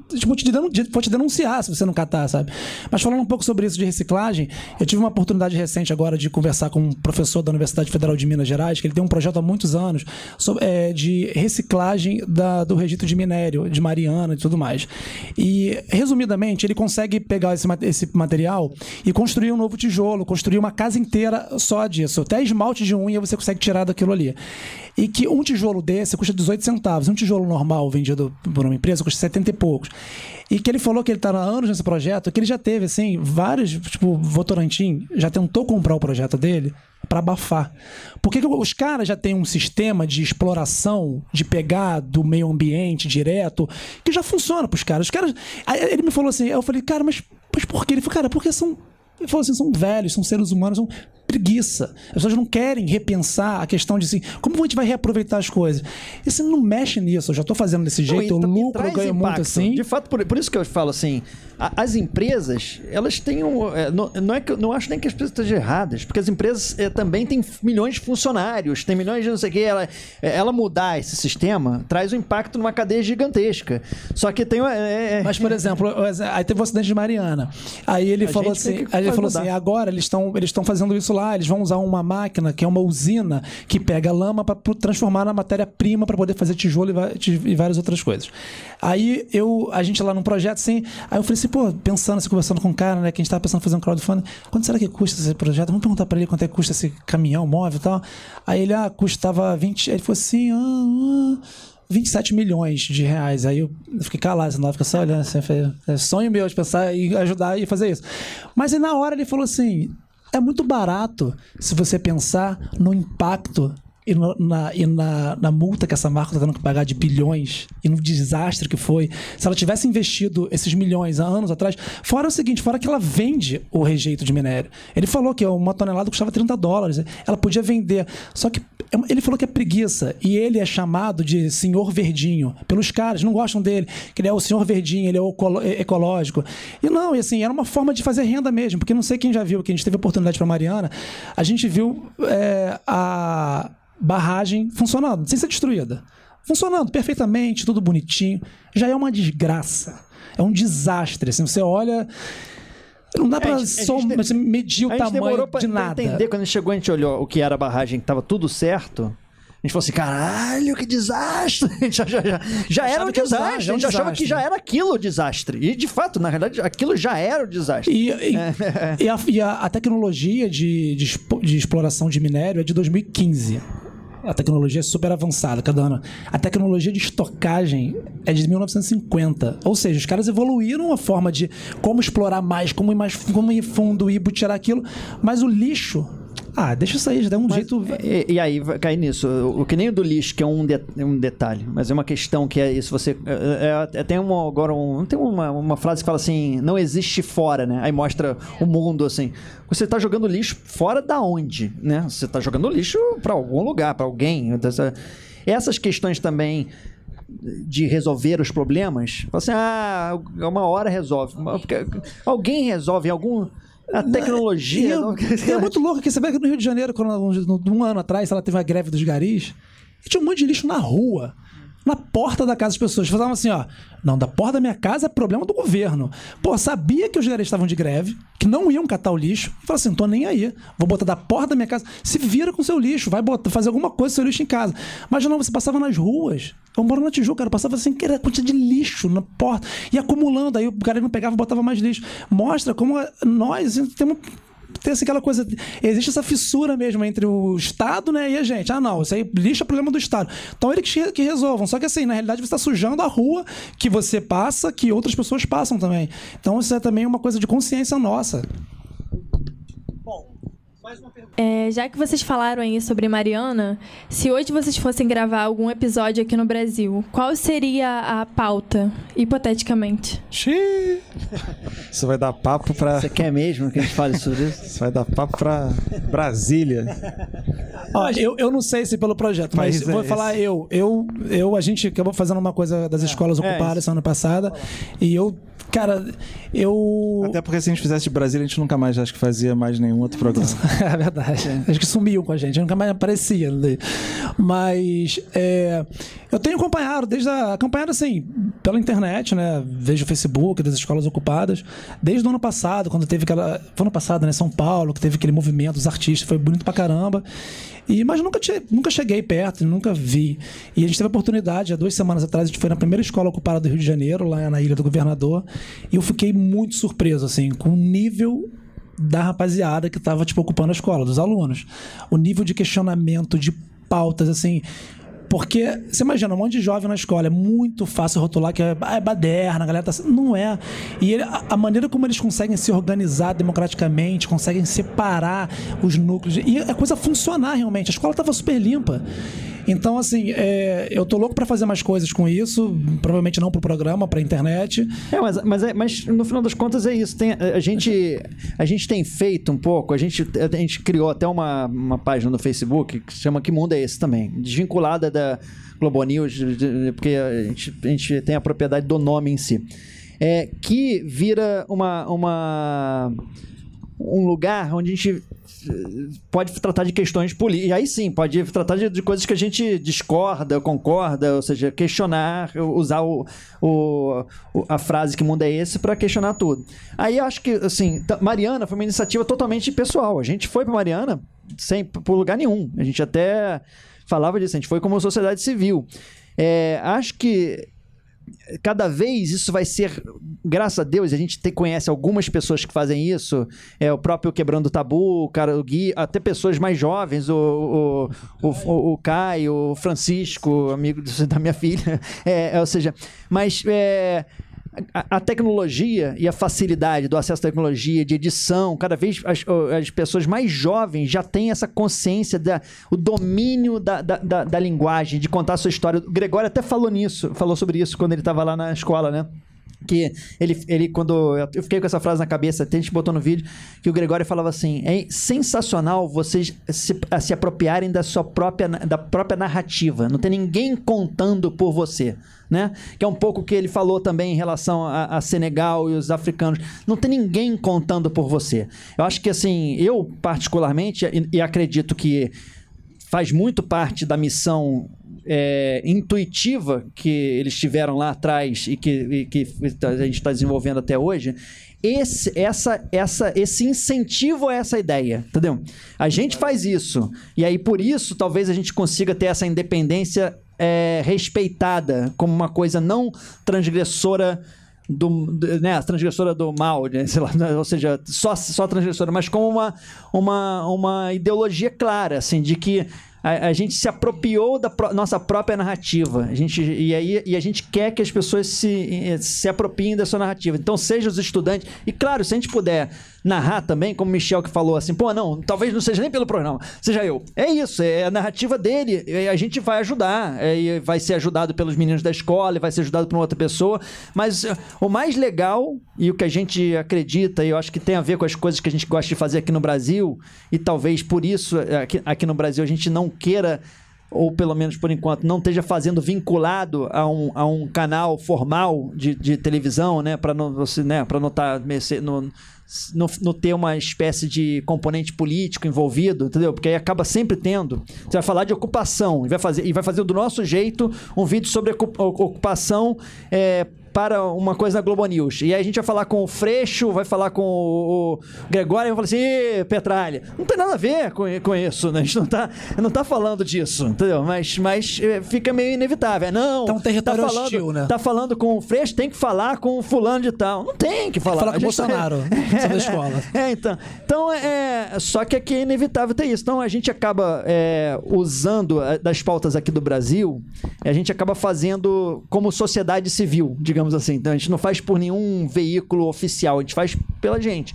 Tipo, te vou te denunciar se você não catar, sabe? Mas falando um pouco sobre isso de reciclagem, eu tive uma oportunidade recente agora de conversar com um professor da Universidade Federal de Minas Gerais, que ele tem um projeto há muitos anos sobre, é, de reciclagem da, do registro de minério, de Mariana e tudo mais. E, resumidamente, ele consegue pegar esse, esse material e construir um novo tijolo, construir uma casa inteira só disso. Até esmalte de unha você consegue tirar daquilo ali. E que um tijolo desse custa 18 centavos. Um tijolo normal vendido por uma empresa custa 70 e poucos. E que ele falou que ele está há anos nesse projeto, que ele já teve, assim, vários, tipo, Votorantim já tentou comprar o projeto dele para abafar. Porque os caras já têm um sistema de exploração, de pegar do meio ambiente direto, que já funciona para os caras. Os caras. Ele me falou assim, eu falei, cara, mas, mas por quê? Ele falou, cara, porque são ele falou assim: são velhos, são seres humanos, são preguiça. As pessoas não querem repensar a questão de assim, como a gente vai reaproveitar as coisas? E você não mexe nisso, eu já estou fazendo desse jeito, não, eu lucro, eu ganho impacto. muito assim. De fato, por, por, isso que eu falo assim, a, as empresas, elas têm um. É, não, não, é que, não acho nem que as empresas estejam erradas, porque as empresas é, também têm milhões de funcionários, tem milhões de não sei o que. Ela, é, ela mudar esse sistema traz um impacto numa cadeia gigantesca. Só que tem. É, é, Mas, por exemplo, aí teve o um acidente de Mariana. Aí ele a falou assim. Aí ele falou assim: agora eles estão eles fazendo isso lá lá, eles vão usar uma máquina que é uma usina que pega lama para transformar na matéria-prima para poder fazer tijolo e, e várias outras coisas. Aí eu, a gente lá num projeto assim, aí eu falei assim, pô, pensando, assim, conversando com o cara, né, que a gente tava pensando em fazer um crowdfunding, quanto será que custa esse projeto? Vamos perguntar para ele quanto é que custa esse caminhão móvel e tal. Aí ele, ah, custava 20, aí ele falou assim, ah, ah 27 milhões de reais. Aí eu fiquei calado, senão fica só olhando assim. falei, É sonho meu de pensar e ajudar e fazer isso. Mas aí na hora ele falou assim: é muito barato se você pensar no impacto e, no- na, e na, na multa que essa marca está tendo que pagar de bilhões e no desastre que foi. Se ela tivesse investido esses milhões há anos atrás, fora o seguinte, fora que ela vende o rejeito de minério. Ele falou que uma tonelada custava 30 dólares. Ela podia vender. Só que é ele falou que é preguiça. E ele é chamado de senhor verdinho pelos caras, não gostam dele. Que ele é o senhor verdinho, ele é o é- ecológico. E não, e assim, era uma forma de fazer renda mesmo. Porque não sei quem já viu, que a gente teve oportunidade para Mariana, a gente viu é, a barragem funcionando, sem ser destruída. Funcionando perfeitamente, tudo bonitinho. Já é uma desgraça. É um desastre. Assim, você olha. Não dá pra a gente- a só gente assim, medir o a gente tamanho demorou pra, de pra nada. entender. Quando a gente chegou, a gente olhou o que era a barragem, que tava tudo certo. A gente falou assim, caralho, que desastre! A <laughs> gente já, já, já, já era um era desastre. A gente é achava desastre. que já era aquilo o desastre. E, de fato, na verdade, aquilo já era o desastre. E, e- e a, e a- a tecnologia de, de, de exploração de minério é de 2015. A tecnologia é super avançada cada ano. A tecnologia de estocagem é de 1950. Ou seja, os caras evoluíram a forma de como explorar mais, como ir, mais, como ir fundo, ir tirar aquilo. Mas o lixo. Ah, deixa isso aí, já dá um jeito. E, e aí vai cair nisso. O, o que nem o do lixo, que é um, de- um detalhe, mas é uma questão que é isso. Você. É, é- tem uma, agora um, tem uma, uma frase que fala assim: não existe fora, né? Aí mostra o mundo assim. Você tá jogando lixo fora da onde, né? Você tá jogando lixo para algum lugar, para alguém. Essa- Essas questões também de resolver os problemas, assim, ah, uma hora resolve. Porque Alguém resolve em algum. A tecnologia. E é, não- <laughs> é muito louco que você vê que no Rio de Janeiro, quando, um, um ano atrás, ela teve a greve dos garis, e tinha um monte de lixo na rua. Na porta da casa das pessoas. Falavam assim, ó. Não, da porta da minha casa é problema do governo. Pô, sabia que os garis estavam de greve, que não iam catar o lixo. Falei assim, não tô nem aí. Vou botar da porta da minha casa. Se vira com seu lixo, vai botar, fazer alguma coisa com seu lixo em casa. Mas não, você passava nas ruas. Eu moro na Tijuca, cara. Passava assim, que era quantidade de lixo na porta. E acumulando. Aí o cara não pegava e botava mais lixo. Mostra como nós assim, temos tem assim, aquela coisa. Existe essa fissura mesmo entre o Estado né, e a gente. Ah, não, isso aí lixo é problema do Estado. Então eles que, que resolvam. Só que assim, na realidade você está sujando a rua que você passa, que outras pessoas passam também. Então isso é também uma coisa de consciência nossa. É, já que vocês falaram aí sobre Mariana, se hoje vocês fossem gravar algum episódio aqui no Brasil, qual seria a pauta, hipoteticamente? Xiii. Isso vai dar papo pra. Você quer mesmo que a gente fale sobre isso? Isso vai dar papo pra Brasília. Ó, eu, eu não sei se pelo projeto, mas é vou esse. falar eu. Eu, eu. A gente acabou fazendo uma coisa das escolas é ocupadas isso. semana passada. E eu, cara, eu. Até porque se a gente fizesse de Brasília, a gente nunca mais acho que fazia mais nenhum outro programa. <laughs> <laughs> É verdade. Acho que sumiu com a gente, nunca mais aparecia. Mas é, eu tenho acompanhado, desde a, acompanhado assim, pela internet, né? Vejo o Facebook das escolas ocupadas. Desde o ano passado, quando teve aquela. Foi ano passado, né? São Paulo, que teve aquele movimento dos artistas, foi bonito pra caramba. E, mas nunca, nunca cheguei perto, nunca vi. E a gente teve a oportunidade, há duas semanas atrás, a gente foi na primeira escola ocupada do Rio de Janeiro, lá na Ilha do Governador. E eu fiquei muito surpreso, assim, com o nível da rapaziada que estava tipo ocupando a escola, dos alunos. O nível de questionamento, de pautas, assim. Porque, você imagina, um monte de jovem na escola, é muito fácil rotular que é, ah, é baderna, a galera tá. Não é. E ele- a, maneira como eles conseguem se organizar democraticamente, conseguem separar os núcleos, e a coisa funcionar realmente. A escola estava super limpa. Então, assim, é, eu tô louco para fazer mais coisas com isso, provavelmente não pro programa, pra internet. É, mas, mas, é- mas no final das contas é isso. Tem, a, gente, a gente tem feito um pouco, a gente, a gente criou até uma, uma página no Facebook que chama Que Mundo é Esse também, desvinculada da Globo News, porque a gente, a gente tem a propriedade do nome em si. É, que vira uma, uma um lugar onde a gente eh, pode tratar de questões políticas. Aí sim, pode tratar de, de coisas que a gente discorda, concorda, ou seja, questionar, usar o, o, a frase que mundo é esse para questionar tudo. Aí eu acho que, assim, Mariana foi uma iniciativa totalmente pessoal. A gente foi para Mariana sem por lugar nenhum. A gente até falava disso, a gente foi como sociedade civil. É, acho que cada vez isso vai ser, graças a Deus, a gente te- conhece algumas pessoas que fazem isso, é o próprio Quebrando o Tabu, o cara, o Gui, até pessoas mais jovens, o, o, o, o, o Caio, o Francisco, amigo da minha filha, <laughs> é, ou seja, mas é, a, tecnologia e a facilidade do acesso à tecnologia, de edição, cada vez as, as pessoas mais jovens já têm essa consciência, da, o domínio da, da, da, da linguagem, de contar a sua história. O Gregório até falou nisso, falou sobre isso quando ele estava lá na escola, né? Que ele, ele, quando. Eu fiquei com essa frase na cabeça, até a gente botou no vídeo, que o Gregório falava assim: é sensacional vocês se, se apropriarem da sua própria, da própria narrativa. Não tem ninguém contando por você. Né? Que é um pouco o que ele falou também em relação a, a Senegal e os africanos. Não tem ninguém contando por você. Eu acho que assim, eu particularmente, e, e acredito que faz muito parte da missão é, intuitiva que eles tiveram lá atrás e que, e que a gente está desenvolvendo até hoje. Esse, essa, essa, esse incentivo a essa ideia, entendeu? A gente faz isso e aí por isso talvez a gente consiga ter essa independência é, respeitada como uma coisa não transgressora do, né, transgressora do mal, né, lá, <laughs> ou seja, só, só transgressora, mas como uma, uma, uma ideologia clara, assim, de que a, a gente se apropriou da pró- nossa própria narrativa. A gente, e, aí, e a gente quer que as pessoas se, se apropriem da sua narrativa. Então, seja os estudantes. E claro, se a gente puder narrar também, como o Michel que falou assim, pô, não, talvez não seja nem pelo programa, seja eu. É isso, é a narrativa dele. A gente vai ajudar. é, vai ser ajudado pelos meninos da escola, vai ser ajudado por outra pessoa. Mas eh, o mais legal e o que a gente acredita, e eu acho que tem a ver com as coisas que a gente gosta de fazer aqui no Brasil, e talvez por isso eh, aqui, aqui no Brasil a gente não queira ou pelo menos por enquanto, não esteja fazendo vinculado a um, a um canal formal de, de televisão, né? Para não, você, né? Pra não, tá, merce- não, não, ter uma espécie de componente político envolvido, entendeu? Porque aí acaba sempre tendo. Você vai falar de ocupação e vai fazer, e vai fazer do nosso jeito um vídeo sobre ocu- ocupação. é, para uma coisa na Globo News. E aí a gente vai falar com o Freixo, vai falar com o, Gregório e vai falar assim, Petralha, não tem nada a ver com, com isso, né? A gente não tá, não tá falando disso, entendeu? Mas, mas é, fica meio inevitável. É, não, Tá um território tá falando, hostil, né? Tá falando com o Freixo, tem que falar com o fulano de tal. Não tem que falar. falar com o tá- Bolsonaro, <laughs> sobre a escola. É, então. Então, é, só que aqui é inevitável ter isso. Então, a gente acaba é, usando é, das pautas aqui do Brasil, a gente acaba fazendo como sociedade civil, digamos assim. Então, a gente não faz por nenhum veículo oficial, a gente faz pela gente.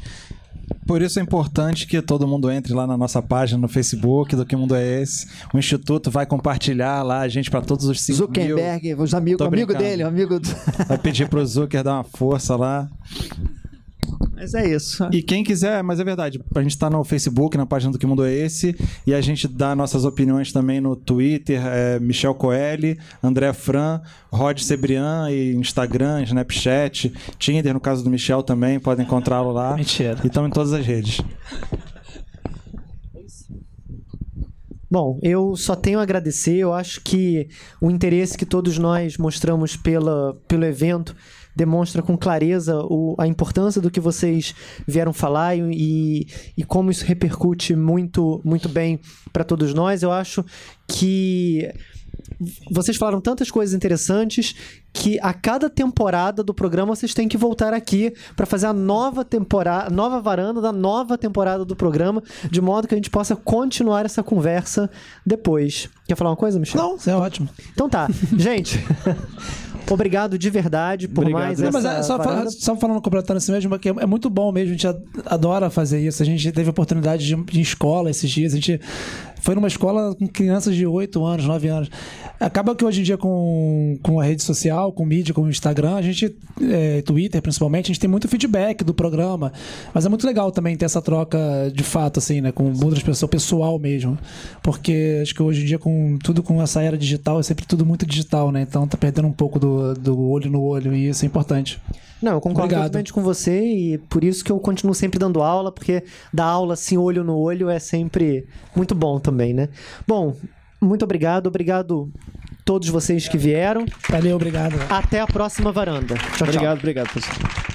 Por isso é importante que todo mundo entre lá na nossa página no Facebook do Que Mundo é Esse. O Instituto vai compartilhar lá a gente para todos os 5 Zuckerberg, os amigos, amigo brincando. dele, amigo. do- Vai pedir pro Zucker dar uma força lá. Mas é isso. E quem quiser, mas é verdade, a gente tá no Facebook, na página do Que Mundo é Esse, e a gente dá nossas opiniões também no Twitter, é, Michel Coelho, André Fran, Rod Sebrian, e Instagram, Snapchat, Tinder, no caso do Michel também, podem encontrá-lo lá. Mentira. E estão em todas as redes. Bom, eu só tenho a agradecer. Eu acho que o interesse que todos nós mostramos pela, pelo evento demonstra com clareza o- a importância do que vocês vieram falar e, e como isso repercute muito, muito bem para todos nós. Eu acho que vocês falaram tantas coisas interessantes que a cada temporada do programa vocês têm que voltar aqui para fazer a nova temporada, nova varanda da nova temporada do programa, de modo que a gente possa continuar essa conversa depois. Quer falar uma coisa, Michel? Não, isso é ótimo. Então tá. <laughs> gente, <laughs> obrigado de verdade por Obrigado. mais Não, essa mas é, só, só falando, completando isso mesmo, que é, muito bom mesmo, a gente adora fazer isso. A gente teve oportunidade de, de escola esses dias, a gente foi numa escola com crianças de 8 anos, 9 anos. Acaba que hoje em dia com, com a rede social, com mídia, com o Instagram, a gente, é, Twitter principalmente, a gente tem muito feedback do programa, mas é muito legal também ter essa troca de fato, assim, né, com outras pessoas, pessoal mesmo, porque acho que hoje em dia com tudo com essa era digital, é sempre tudo muito digital, né, então tá perdendo um pouco do, do, do olho no olho, e isso é importante. Não, eu concordo Obrigado. totalmente com você e por isso que eu continuo sempre dando aula, porque dar aula assim, olho no olho, é sempre muito bom também, né? Bom, muito obrigado, obrigado todos vocês que vieram. Valeu, obrigado. Até a próxima varanda. Tchau, tchau. Obrigado, obrigado, pessoal.